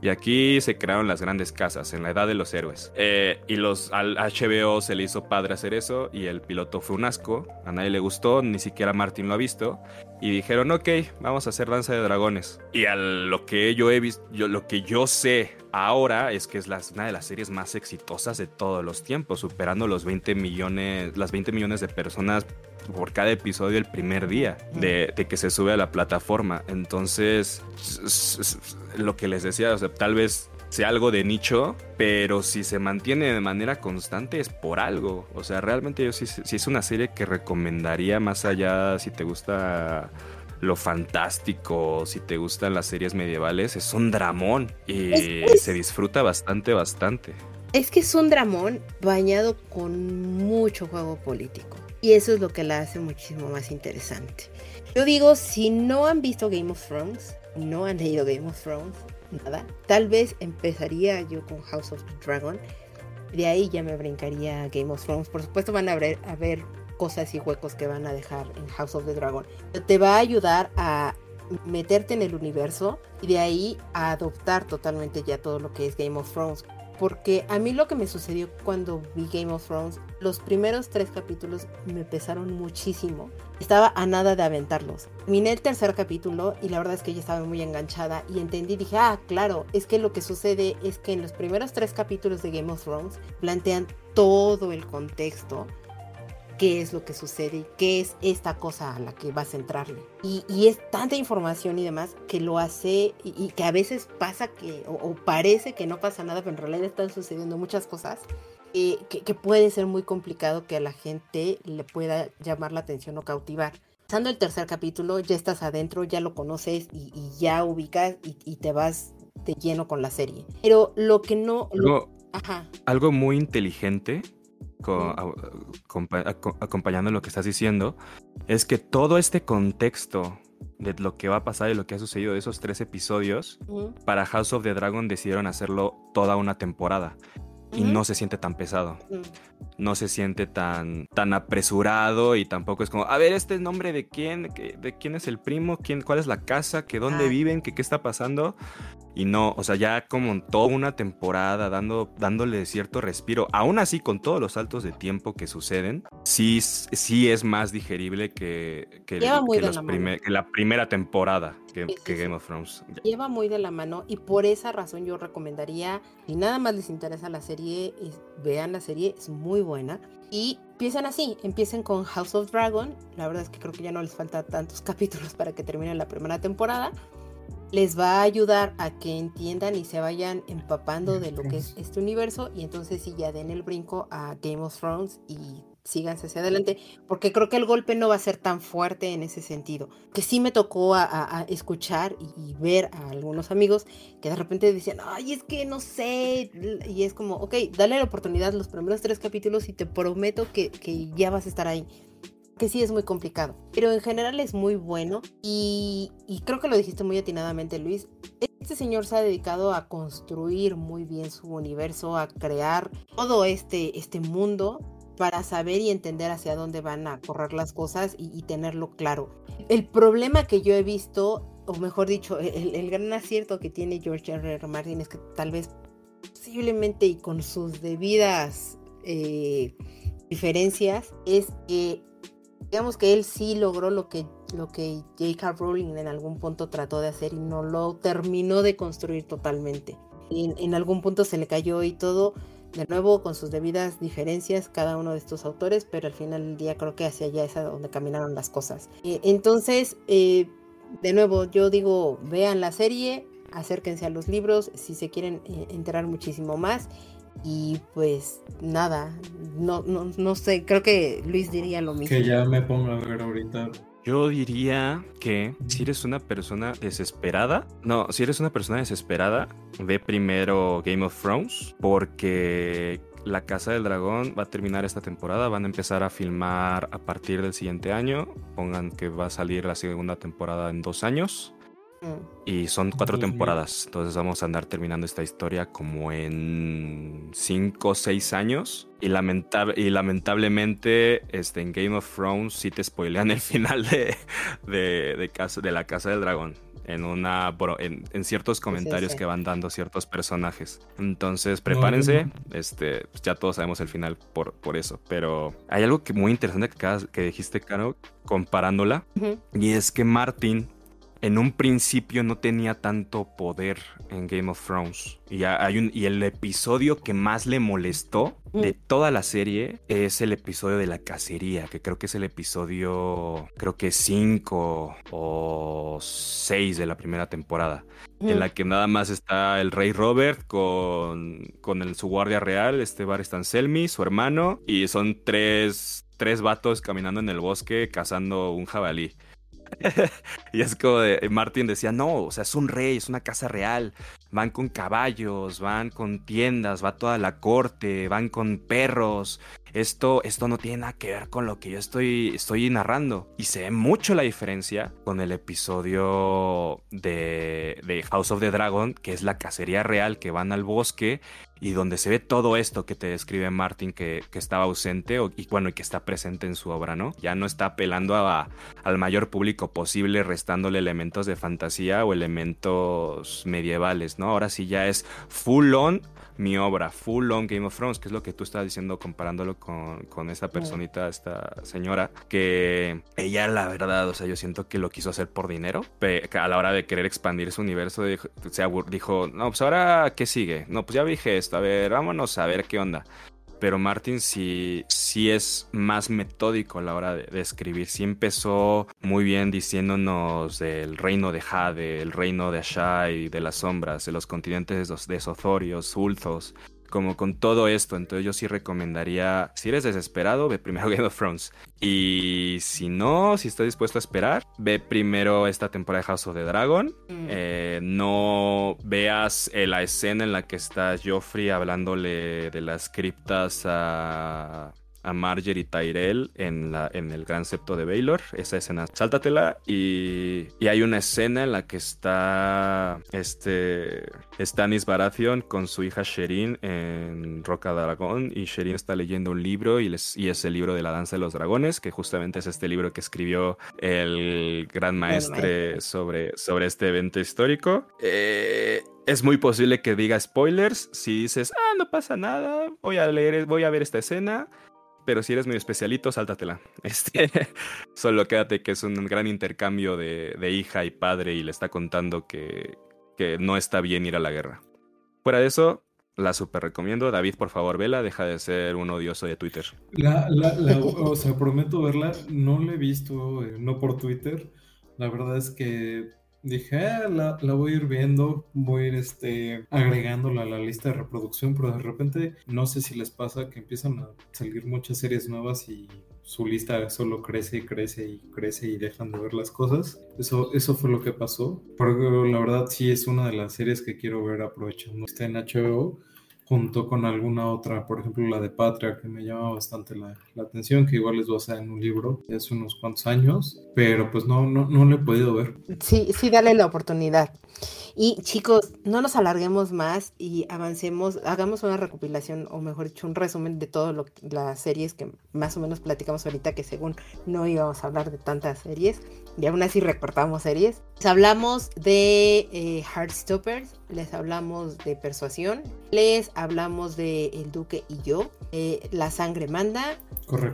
Y aquí se crearon las grandes casas, en la edad de los héroes. Eh, y los, al HBO se le hizo padre hacer eso y el piloto fue un asco. A nadie le gustó, ni siquiera Martin lo ha visto. Y dijeron, ok, vamos a hacer Danza de Dragones. Y a lo que yo he visto, yo, lo que yo sé ahora es que es una de las series más exitosas de todos los tiempos, superando los 20 millones, las 20 millones de personas por cada episodio el primer día de, que se sube a la plataforma. Entonces, lo que les decía, o sea, tal vez sea algo de nicho, pero si se mantiene de manera constante es por algo. O sea, realmente yo sí, sí es una serie que recomendaría más allá si te gusta lo fantástico, si te gustan las series medievales, es un dramón y se disfruta bastante, bastante. Es que es un dramón bañado con mucho juego político. Y eso es lo que la hace muchísimo más interesante. Yo digo, si no han visto Game of Thrones, no han leído Game of Thrones, nada, tal vez empezaría yo con House of the Dragon. De ahí ya me brincaría Game of Thrones. Por supuesto van a ver, a ver cosas y huecos que van a dejar en House of the Dragon. Te va a ayudar a meterte en el universo y de ahí a adoptar totalmente ya todo lo que es Game of Thrones porque a mí lo que me sucedió cuando vi Game of Thrones, los primeros tres capítulos me pesaron muchísimo. Estaba a nada de aventarlos. Terminé el tercer capítulo y la verdad es que ya estaba muy enganchada y entendí, dije, ah, claro, es que lo que sucede es que en los primeros tres capítulos de Game of Thrones plantean todo el contexto qué es lo que sucede y qué es esta cosa a la que vas a entrarle. Y, es tanta información y demás que lo hace y, que a veces pasa que, o, parece que no pasa nada, pero en realidad están sucediendo muchas cosas. Eh, que, puede ser muy complicado que a la gente le pueda llamar la atención o cautivar. Pasando el tercer capítulo, ya estás adentro, ya lo conoces y, ya ubicas y, te vas de lleno con la serie. Pero lo que no... algo muy inteligente acompañando lo que estás diciendo, es que todo este contexto de lo que va a pasar y lo que ha sucedido de esos tres episodios, para House of the Dragon decidieron hacerlo toda una temporada y no se siente tan pesado. No se siente tan, tan apresurado y tampoco es como, a ver, este nombre de quién, de quién es el primo, quién, cuál es la casa, que dónde viven, que qué está pasando. Y no, o sea, ya como toda una temporada dando, dándole cierto respiro, aún así con todos los saltos de tiempo que suceden, sí, sí es más digerible que, que, la primera temporada que, Game of Thrones. Lleva muy de la mano y por esa razón yo recomendaría, si nada más les interesa la serie, vean la serie, es muy buena. Y empiezan así, empiecen con House of Dragon, la verdad es que creo que ya no les falta tantos capítulos para que termine la primera temporada les va a ayudar a que entiendan y se vayan empapando de lo que es este universo y entonces sí ya den el brinco a Game of Thrones y síganse hacia adelante, porque creo que el golpe no va a ser tan fuerte en ese sentido. Que sí me tocó a, escuchar y, ver a algunos amigos que de repente decían, ay, es que no sé, y es como, ok, dale la oportunidad los primeros tres capítulos y te prometo que, que ya vas a estar ahí que sí es muy complicado, pero en general es muy bueno y, creo que lo dijiste muy atinadamente Luis. Este señor se ha dedicado a construir muy bien su universo, a crear todo este, este mundo para saber y entender hacia dónde van a correr las cosas y, tenerlo claro. El problema que yo he visto, o mejor dicho, el, gran acierto que tiene George R. R. Martin es que tal vez posiblemente y con sus debidas eh, diferencias, es que digamos que él sí logró lo que, lo que J.K. Rowling en algún punto trató de hacer y no lo terminó de construir totalmente. En, en, algún punto se le cayó y todo, de nuevo con sus debidas diferencias cada uno de estos autores, pero al final del día creo que hacia allá es a donde caminaron las cosas. Eh, entonces, eh, de nuevo, yo digo, vean la serie, acérquense a los libros si se quieren eh, enterar muchísimo más. Y pues nada, no, no, no sé, creo que Luis diría lo mismo. Que ya me pongo a ver ahorita yo diría que si eres una persona desesperada, no, si eres una persona desesperada, ve primero Game of Thrones, porque La Casa del Dragón va a terminar esta temporada, van a empezar a filmar a partir del siguiente año, pongan que va a salir la segunda temporada en dos años. Y son cuatro temporadas, entonces vamos a andar terminando esta historia como en cinco o seis años. Y, y lamentablemente este, en Game of Thrones sí te spoilean el final de, de, casa, de la Casa del Dragón. En, una, en, ciertos comentarios que van dando ciertos personajes. Entonces, prepárense. Este, pues ya todos sabemos el final por, por eso. Pero hay algo que muy interesante que, que dijiste, Caro, comparándola. Y es que Martin en un principio no tenía tanto poder en Game of Thrones. Y, hay un, y el episodio que más le molestó de mm. toda la serie es el episodio de la cacería, que creo que es el episodio, creo que 5 o 6 de la primera temporada, en mm. la que nada más está el rey Robert con, con el, su guardia real, este Selmy, su hermano, y son tres, tres vatos caminando en el bosque cazando un jabalí. y es como de, Martin decía, no, o sea, es un rey, es una casa real, van con caballos, van con tiendas, va toda la corte, van con perros. Esto, esto no tiene nada que ver con lo que yo estoy, estoy narrando. Y se ve mucho la diferencia con el episodio de, de House of the Dragon, que es la cacería real, que van al bosque y donde se ve todo esto que te describe Martin que, estaba ausente y bueno, y que está presente en su obra, ¿no? Ya no está apelando a, al mayor público posible, restándole elementos de fantasía o elementos medievales, ¿no? Ahora sí ya es full on mi obra, full on Game of Thrones, que es lo que tú estabas diciendo comparándolo con, con esta personita, esta señora, que ella la verdad, o sea, yo siento que lo quiso hacer por dinero, a la hora de querer expandir su universo, dijo, dijo no, pues ahora, ¿qué sigue? No, pues ya dije esto, a ver, vámonos a ver qué onda pero Martin sí, sí es más metódico a la hora de, escribir. Sí empezó muy bien diciéndonos del reino de Jade, el reino de Ashai, de las sombras, de los continentes de Sothorios, Ulthos, como con todo esto. Entonces yo sí recomendaría, si eres desesperado, ve primero Game of Thrones. Y si no, si estás dispuesto a esperar, ve primero esta temporada de House of the Dragon. Mm. Eh, no veas eh, la escena en la que está Joffrey hablándole de las criptas a a Marjorie Tyrell en, la, en el gran septo de Baylor. Esa escena, sáltatela. Y, y hay una escena en la que está este Stannis Baratheon con su hija Sherin en Roca Dragón. Y Sherin está leyendo un libro y, les, y es el libro de la danza de los dragones, que justamente es este libro que escribió el gran maestre sobre, sobre este evento histórico. Eh, es muy posible que diga spoilers. Si dices, ah, no pasa nada, voy a leer, voy a ver esta escena pero si eres medio especialito, sáltatela. Este, solo quédate que es un gran intercambio de, hija y padre y le está contando que, que, no está bien ir a la guerra. Fuera de eso, la super recomiendo. David, por favor, vela, deja de ser un odioso de Twitter. La, la, o sea, prometo verla, no la he visto, eh, no por Twitter. La verdad es que dije, ah, la, voy a ir viendo, voy a ir este, agregándola a la lista de reproducción, pero de repente no sé si les pasa que empiezan a salir muchas series nuevas y su lista solo crece y crece y crece y dejan de ver las cosas. Eso, eso fue lo que pasó. Pero la verdad sí es una de las series que quiero ver aprovechando. Está en HBO junto con alguna otra, por ejemplo la de Patria, que me llama bastante la, atención, que igual les voy a hacer en un libro de hace unos cuantos años, pero pues no, no, no lo he podido ver. Sí, sí, dale la oportunidad. Y chicos, no nos alarguemos más y avancemos, hagamos una recopilación, o mejor dicho, un resumen de todas las series que más o menos platicamos ahorita, que según no íbamos a hablar de tantas series, y aún así recortamos series. Les hablamos de eh, Heartstoppers, les hablamos de Persuasión, les hablamos de El Duque y yo, eh, La Sangre Manda,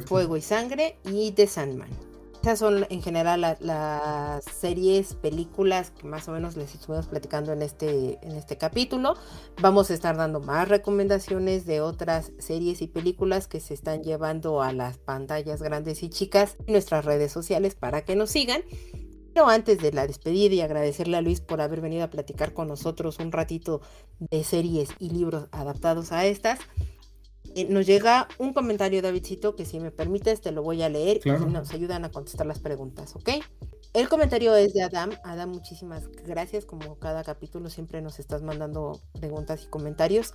Fuego y Sangre y The Sandman. Esas son en general las series, películas que más o menos les estuvimos platicando en este, en este capítulo. Vamos a estar dando más recomendaciones de otras series y películas que se están llevando a las pantallas grandes y chicas en nuestras redes sociales para que nos sigan. Pero antes de la despedida y agradecerle a Luis por haber venido a platicar con nosotros un ratito de series y libros adaptados a estas, nos llega un comentario, Davidcito, que si me permites te lo voy a leer y nos ayudan a contestar las preguntas, ¿ok? El comentario es de Adam. Adam, muchísimas gracias. Como cada capítulo siempre nos estás mandando preguntas y comentarios.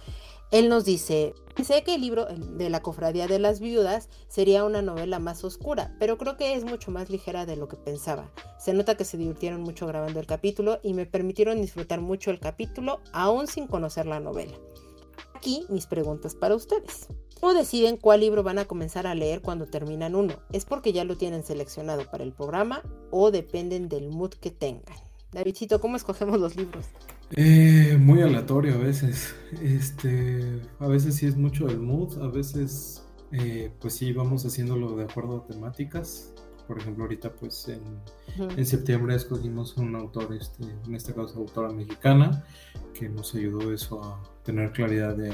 Él nos dice, sé que el libro de la Cofradía de las Viudas sería una novela más oscura, pero creo que es mucho más ligera de lo que pensaba. Se nota que se divirtieron mucho grabando el capítulo y me permitieron disfrutar mucho el capítulo aún sin conocer la novela. Aquí mis preguntas para ustedes. ¿Cómo deciden cuál libro van a comenzar a leer cuando terminan uno? ¿Es porque ya lo tienen seleccionado para el programa o dependen del mood que tengan? Davidcito, ¿cómo escogemos los libros? Eh, muy aleatorio a veces. Este, a veces sí es mucho el mood, a veces eh, pues sí vamos haciéndolo de acuerdo a temáticas. Por ejemplo, ahorita pues en, en septiembre escogimos un autor, este, en este caso autora mexicana, que nos ayudó eso a tener claridad de,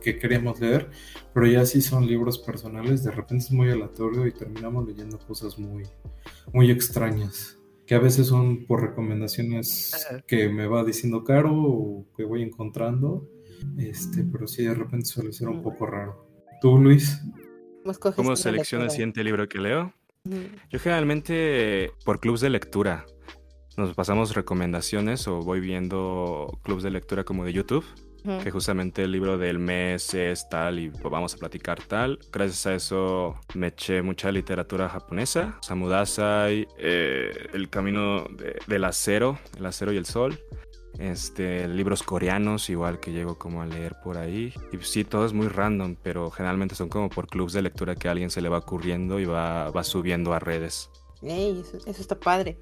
qué queríamos leer, pero ya si son libros personales, de repente es muy aleatorio y terminamos leyendo cosas muy, muy extrañas, que a veces son por recomendaciones que me va diciendo Caro o que voy encontrando, este, pero sí de repente suele ser un poco raro. ¿Tú, Luis? ¿Cómo selecciono el siguiente libro que leo? Yo generalmente por clubs de lectura. Nos pasamos recomendaciones o voy viendo clubs de lectura como de YouTube que justamente el libro del mes es tal y vamos a platicar tal. Gracias a eso me eché mucha literatura japonesa, Samudasai, eh, El camino del acero, el acero y el sol. Este, libros coreanos, igual que llego como a leer por ahí. Y sí, todo es muy random, pero generalmente son como por clubs de lectura que a alguien se le va ocurriendo y va, va subiendo a redes. eso, eso está padre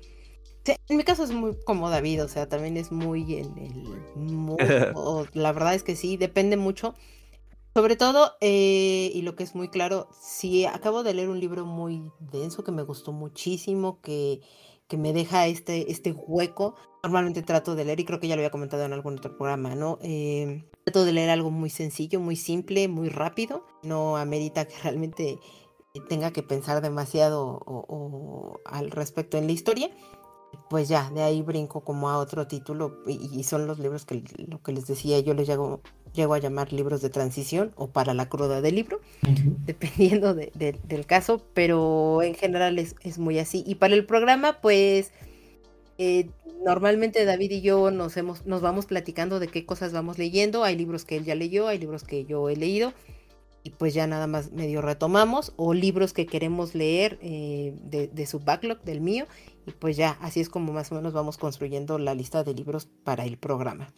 en mi caso es muy como David, o sea, también es muy en el la verdad es que sí, depende mucho. Sobre todo, eh, y lo que es muy claro, si acabo de leer un libro muy denso que me gustó muchísimo, que, que me deja este, este hueco, normalmente trato de leer, y creo que ya lo había comentado en algún otro programa, ¿no? Eh, trato de leer algo muy sencillo, muy simple, muy rápido, no amerita que realmente tenga que pensar demasiado o al respecto en la historia pues ya, de ahí brinco como a otro título y, son los libros que lo que les decía, yo les llego, llego a llamar libros de transición o para la cruda del libro, dependiendo del caso, pero en general es, muy así. Y para el programa, pues eh, normalmente David y yo nos, hemos, nos vamos platicando de qué cosas vamos leyendo, hay libros que él ya leyó, hay libros que yo he leído y pues ya nada más medio retomamos, o libros que queremos leer eh, de, de, su backlog, del mío, y pues ya, así es como más o menos vamos construyendo la lista de libros para el programa.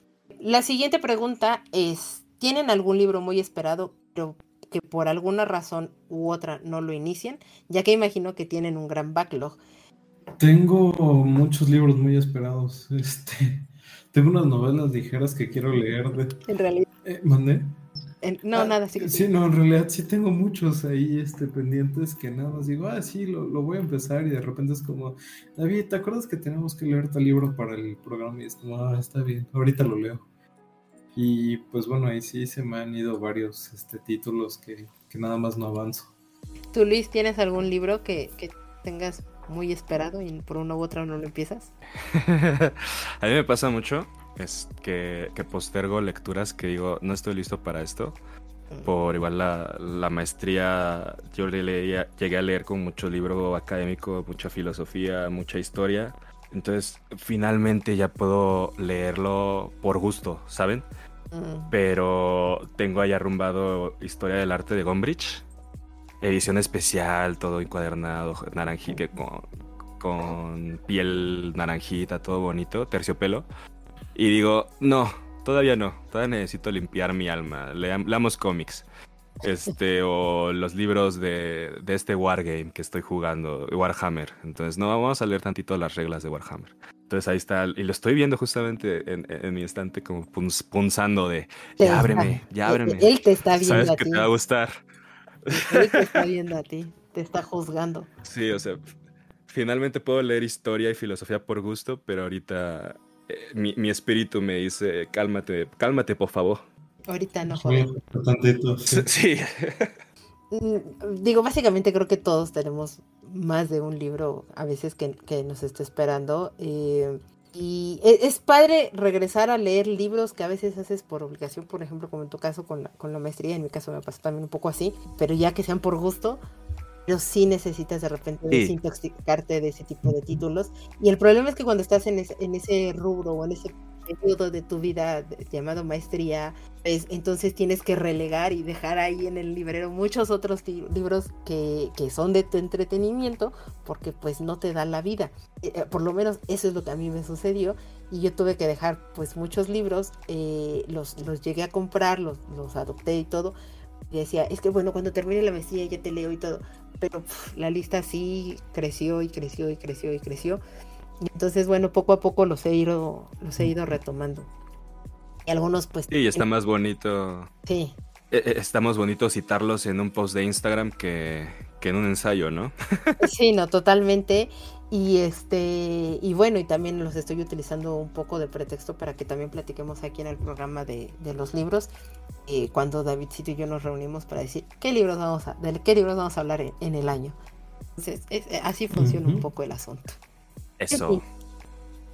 La siguiente pregunta es, ¿tienen algún libro muy esperado, pero que por alguna razón u otra no lo inician? Ya que imagino que tienen un gran backlog. Tengo muchos libros muy esperados. Este, tengo unas novelas ligeras que quiero leer. De... En realidad. Eh, ¿Mandé? no, ah, nada, sí. Sí, no, en realidad sí tengo muchos ahí este, pendientes que nada más digo, ah, sí, lo, voy a empezar y de repente es como, David, ¿te acuerdas que tenemos que leer tal libro para el programa? Y es como, ah, está bien, ahorita lo leo. Y pues bueno, ahí sí se me han ido varios este, títulos que, nada más no avanzo. ¿Tú, Luis, tienes algún libro que, que tengas muy esperado y por una u otra no lo empiezas? a mí me pasa mucho es que, postergo lecturas que digo, no estoy listo para esto. Mm. Por igual la, maestría, yo leía, llegué a leer con mucho libro académico, mucha filosofía, mucha historia. Entonces, finalmente ya puedo leerlo por gusto, ¿saben? Mm. Pero tengo ahí arrumbado Historia del Arte de Gombrich. Edición especial, todo encuadernado, naranjita, con, piel naranjita, todo bonito, terciopelo. Y digo, no, todavía no, todavía necesito limpiar mi alma. leamos cómics. Este, o los libros de, de, este Wargame que estoy jugando, Warhammer. Entonces, no, vamos a leer tantito las reglas de Warhammer. Entonces ahí está, y lo estoy viendo justamente en, en mi estante como punzando de, ya ábreme, ya ábreme. Él te está viendo Sabes que te va a gustar. Él te está viendo a ti, te está juzgando. Sí, o sea, finalmente puedo leer historia y filosofía por gusto, pero ahorita eh, mi, espíritu me dice, cálmate, cálmate, por favor. Ahorita no, joder. Sí. Mm, digo, básicamente creo que todos tenemos más de un libro a veces que, que nos está esperando. Eh, y e, es, padre regresar a leer libros que a veces haces por obligación, por ejemplo, como en tu caso con la, con la maestría, en mi caso me pasó también un poco así, pero ya que sean por gusto, pero sí necesitas de repente desintoxicarte de ese tipo de títulos. Y el problema es que cuando estás en ese, en ese rubro o en ese periodo de tu vida llamado maestría, pues entonces tienes que relegar y dejar ahí en el librero muchos otros libros que, que, son de tu entretenimiento porque pues no te dan la vida. Eh, eh, por lo menos eso es lo que a mí me sucedió y yo tuve que dejar pues muchos libros, eh, los, los llegué a comprar, los, los adopté y todo. Y decía, es que bueno, cuando termine la maestría ya te leo y todo. Pero la lista sí creció y creció y creció y creció. Entonces, bueno, poco a poco los he ido, los he ido retomando. Y algunos, pues. Sí, está más bonito. Sí. E, e, está más bonito citarlos en un post de Instagram que, que en un ensayo, ¿no? sí, no, totalmente. Y este, y bueno, y también los estoy utilizando un poco de pretexto para que también platiquemos aquí en el programa de, de los libros. Eh, cuando Davidcito y yo nos reunimos para decir qué libros vamos a, de qué libros vamos a hablar en, el año. Entonces, así funciona un poco el asunto. Eso.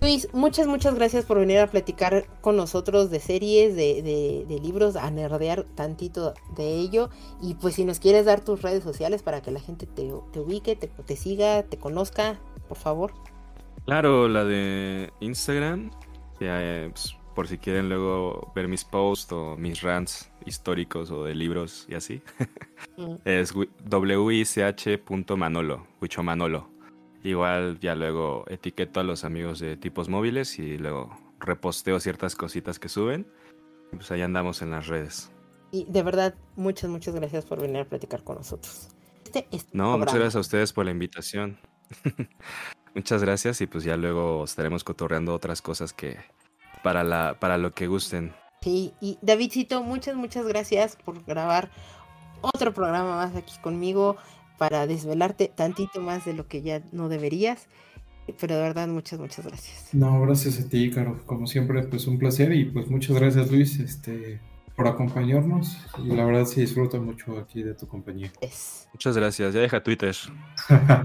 Luis, muchas, muchas gracias por venir a platicar con nosotros de series, de, de, libros, a nerdear tantito de ello. Y pues si nos quieres dar tus redes sociales para que la gente te, ubique, te, te, siga, te conozca, por favor. Claro, la de Instagram, eh, pues, por si quieren luego ver mis posts o mis rants históricos o de libros y así. Mm. es wich.manolo, Wicho Manolo. Igual ya luego etiqueto a los amigos de tipos móviles y luego reposteo ciertas cositas que suben. pues ahí andamos en las redes. Y de verdad, muchas, muchas gracias por venir a platicar con nosotros. Este no, muchas gracias a ustedes por la invitación. muchas gracias y pues ya luego estaremos cotorreando otras cosas que para, la, para lo que gusten. Sí, y Davidcito, muchas, muchas gracias por grabar otro programa más aquí conmigo para desvelarte tantito más de lo que ya no deberías. Pero de verdad, muchas, muchas gracias. No, gracias a ti, Caro. Como siempre, pues un placer y pues muchas gracias, Luis, este, por acompañarnos. Y la verdad sí disfruto mucho aquí de tu compañía. Muchas gracias. Ya deja Twitter.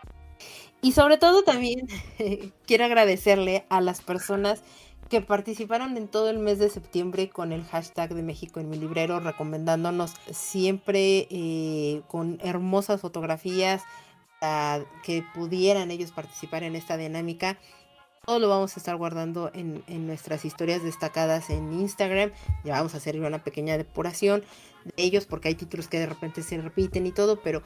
y sobre todo también quiero agradecerle a las personas que participaron en todo el mes de septiembre con el hashtag de México en mi librero, recomendándonos siempre eh, con hermosas fotografías que pudieran ellos participar en esta dinámica. Todo lo vamos a estar guardando en, en, nuestras historias destacadas en Instagram. Ya vamos a hacer una pequeña depuración de ellos porque hay títulos que de repente se repiten y todo, pero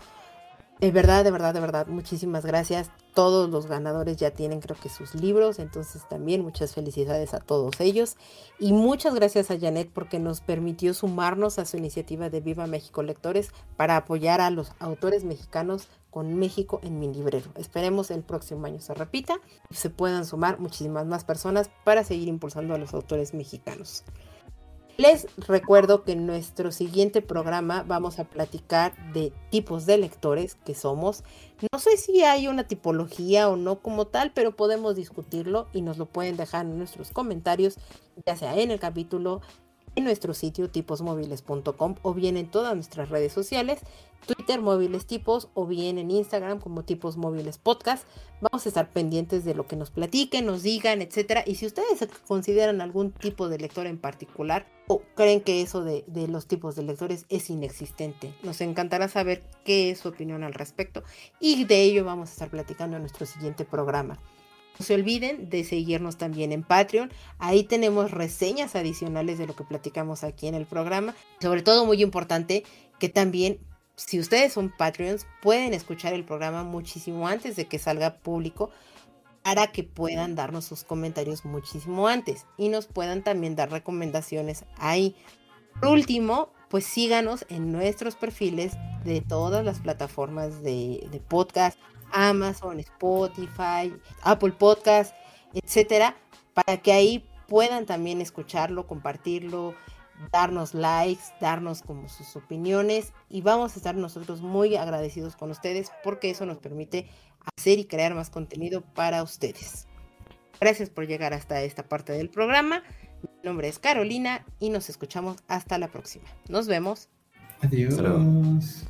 de verdad, de verdad, de verdad, muchísimas gracias. Todos los ganadores ya tienen creo que sus libros, entonces también muchas felicidades a todos ellos. Y muchas gracias a Janet porque nos permitió sumarnos a su iniciativa de Viva México Lectores para apoyar a los autores mexicanos con México en mi librero. Esperemos el próximo año se repita y se puedan sumar muchísimas más personas para seguir impulsando a los autores mexicanos. Les recuerdo que en nuestro siguiente programa vamos a platicar de tipos de lectores que somos. No sé si hay una tipología o no como tal, pero podemos discutirlo y nos lo pueden dejar en nuestros comentarios, ya sea en el capítulo, en nuestro sitio tiposmóviles.com o bien en todas nuestras redes sociales, Twitter móviles tipos o bien en Instagram como tipos móviles podcast. Vamos a estar pendientes de lo que nos platiquen, nos digan, etcétera. Y si ustedes consideran algún tipo de lector en particular o creen que eso de, de los tipos de lectores es inexistente, nos encantará saber qué es su opinión al respecto y de ello vamos a estar platicando en nuestro siguiente programa. No se olviden de seguirnos también en Patreon. Ahí tenemos reseñas adicionales de lo que platicamos aquí en el programa. Sobre todo muy importante que también si ustedes son Patreons pueden escuchar el programa muchísimo antes de que salga público para que puedan darnos sus comentarios muchísimo antes y nos puedan también dar recomendaciones ahí. Por último, pues síganos en nuestros perfiles de todas las plataformas de, de podcast, Amazon, Spotify, Apple Podcast, etcétera, para que ahí puedan también escucharlo, compartirlo, darnos likes, darnos como sus opiniones y vamos a estar nosotros muy agradecidos con ustedes porque eso nos permite hacer y crear más contenido para ustedes. Gracias por llegar hasta esta parte del programa. Mi nombre es Carolina y nos escuchamos hasta la próxima. Nos vemos. Adiós.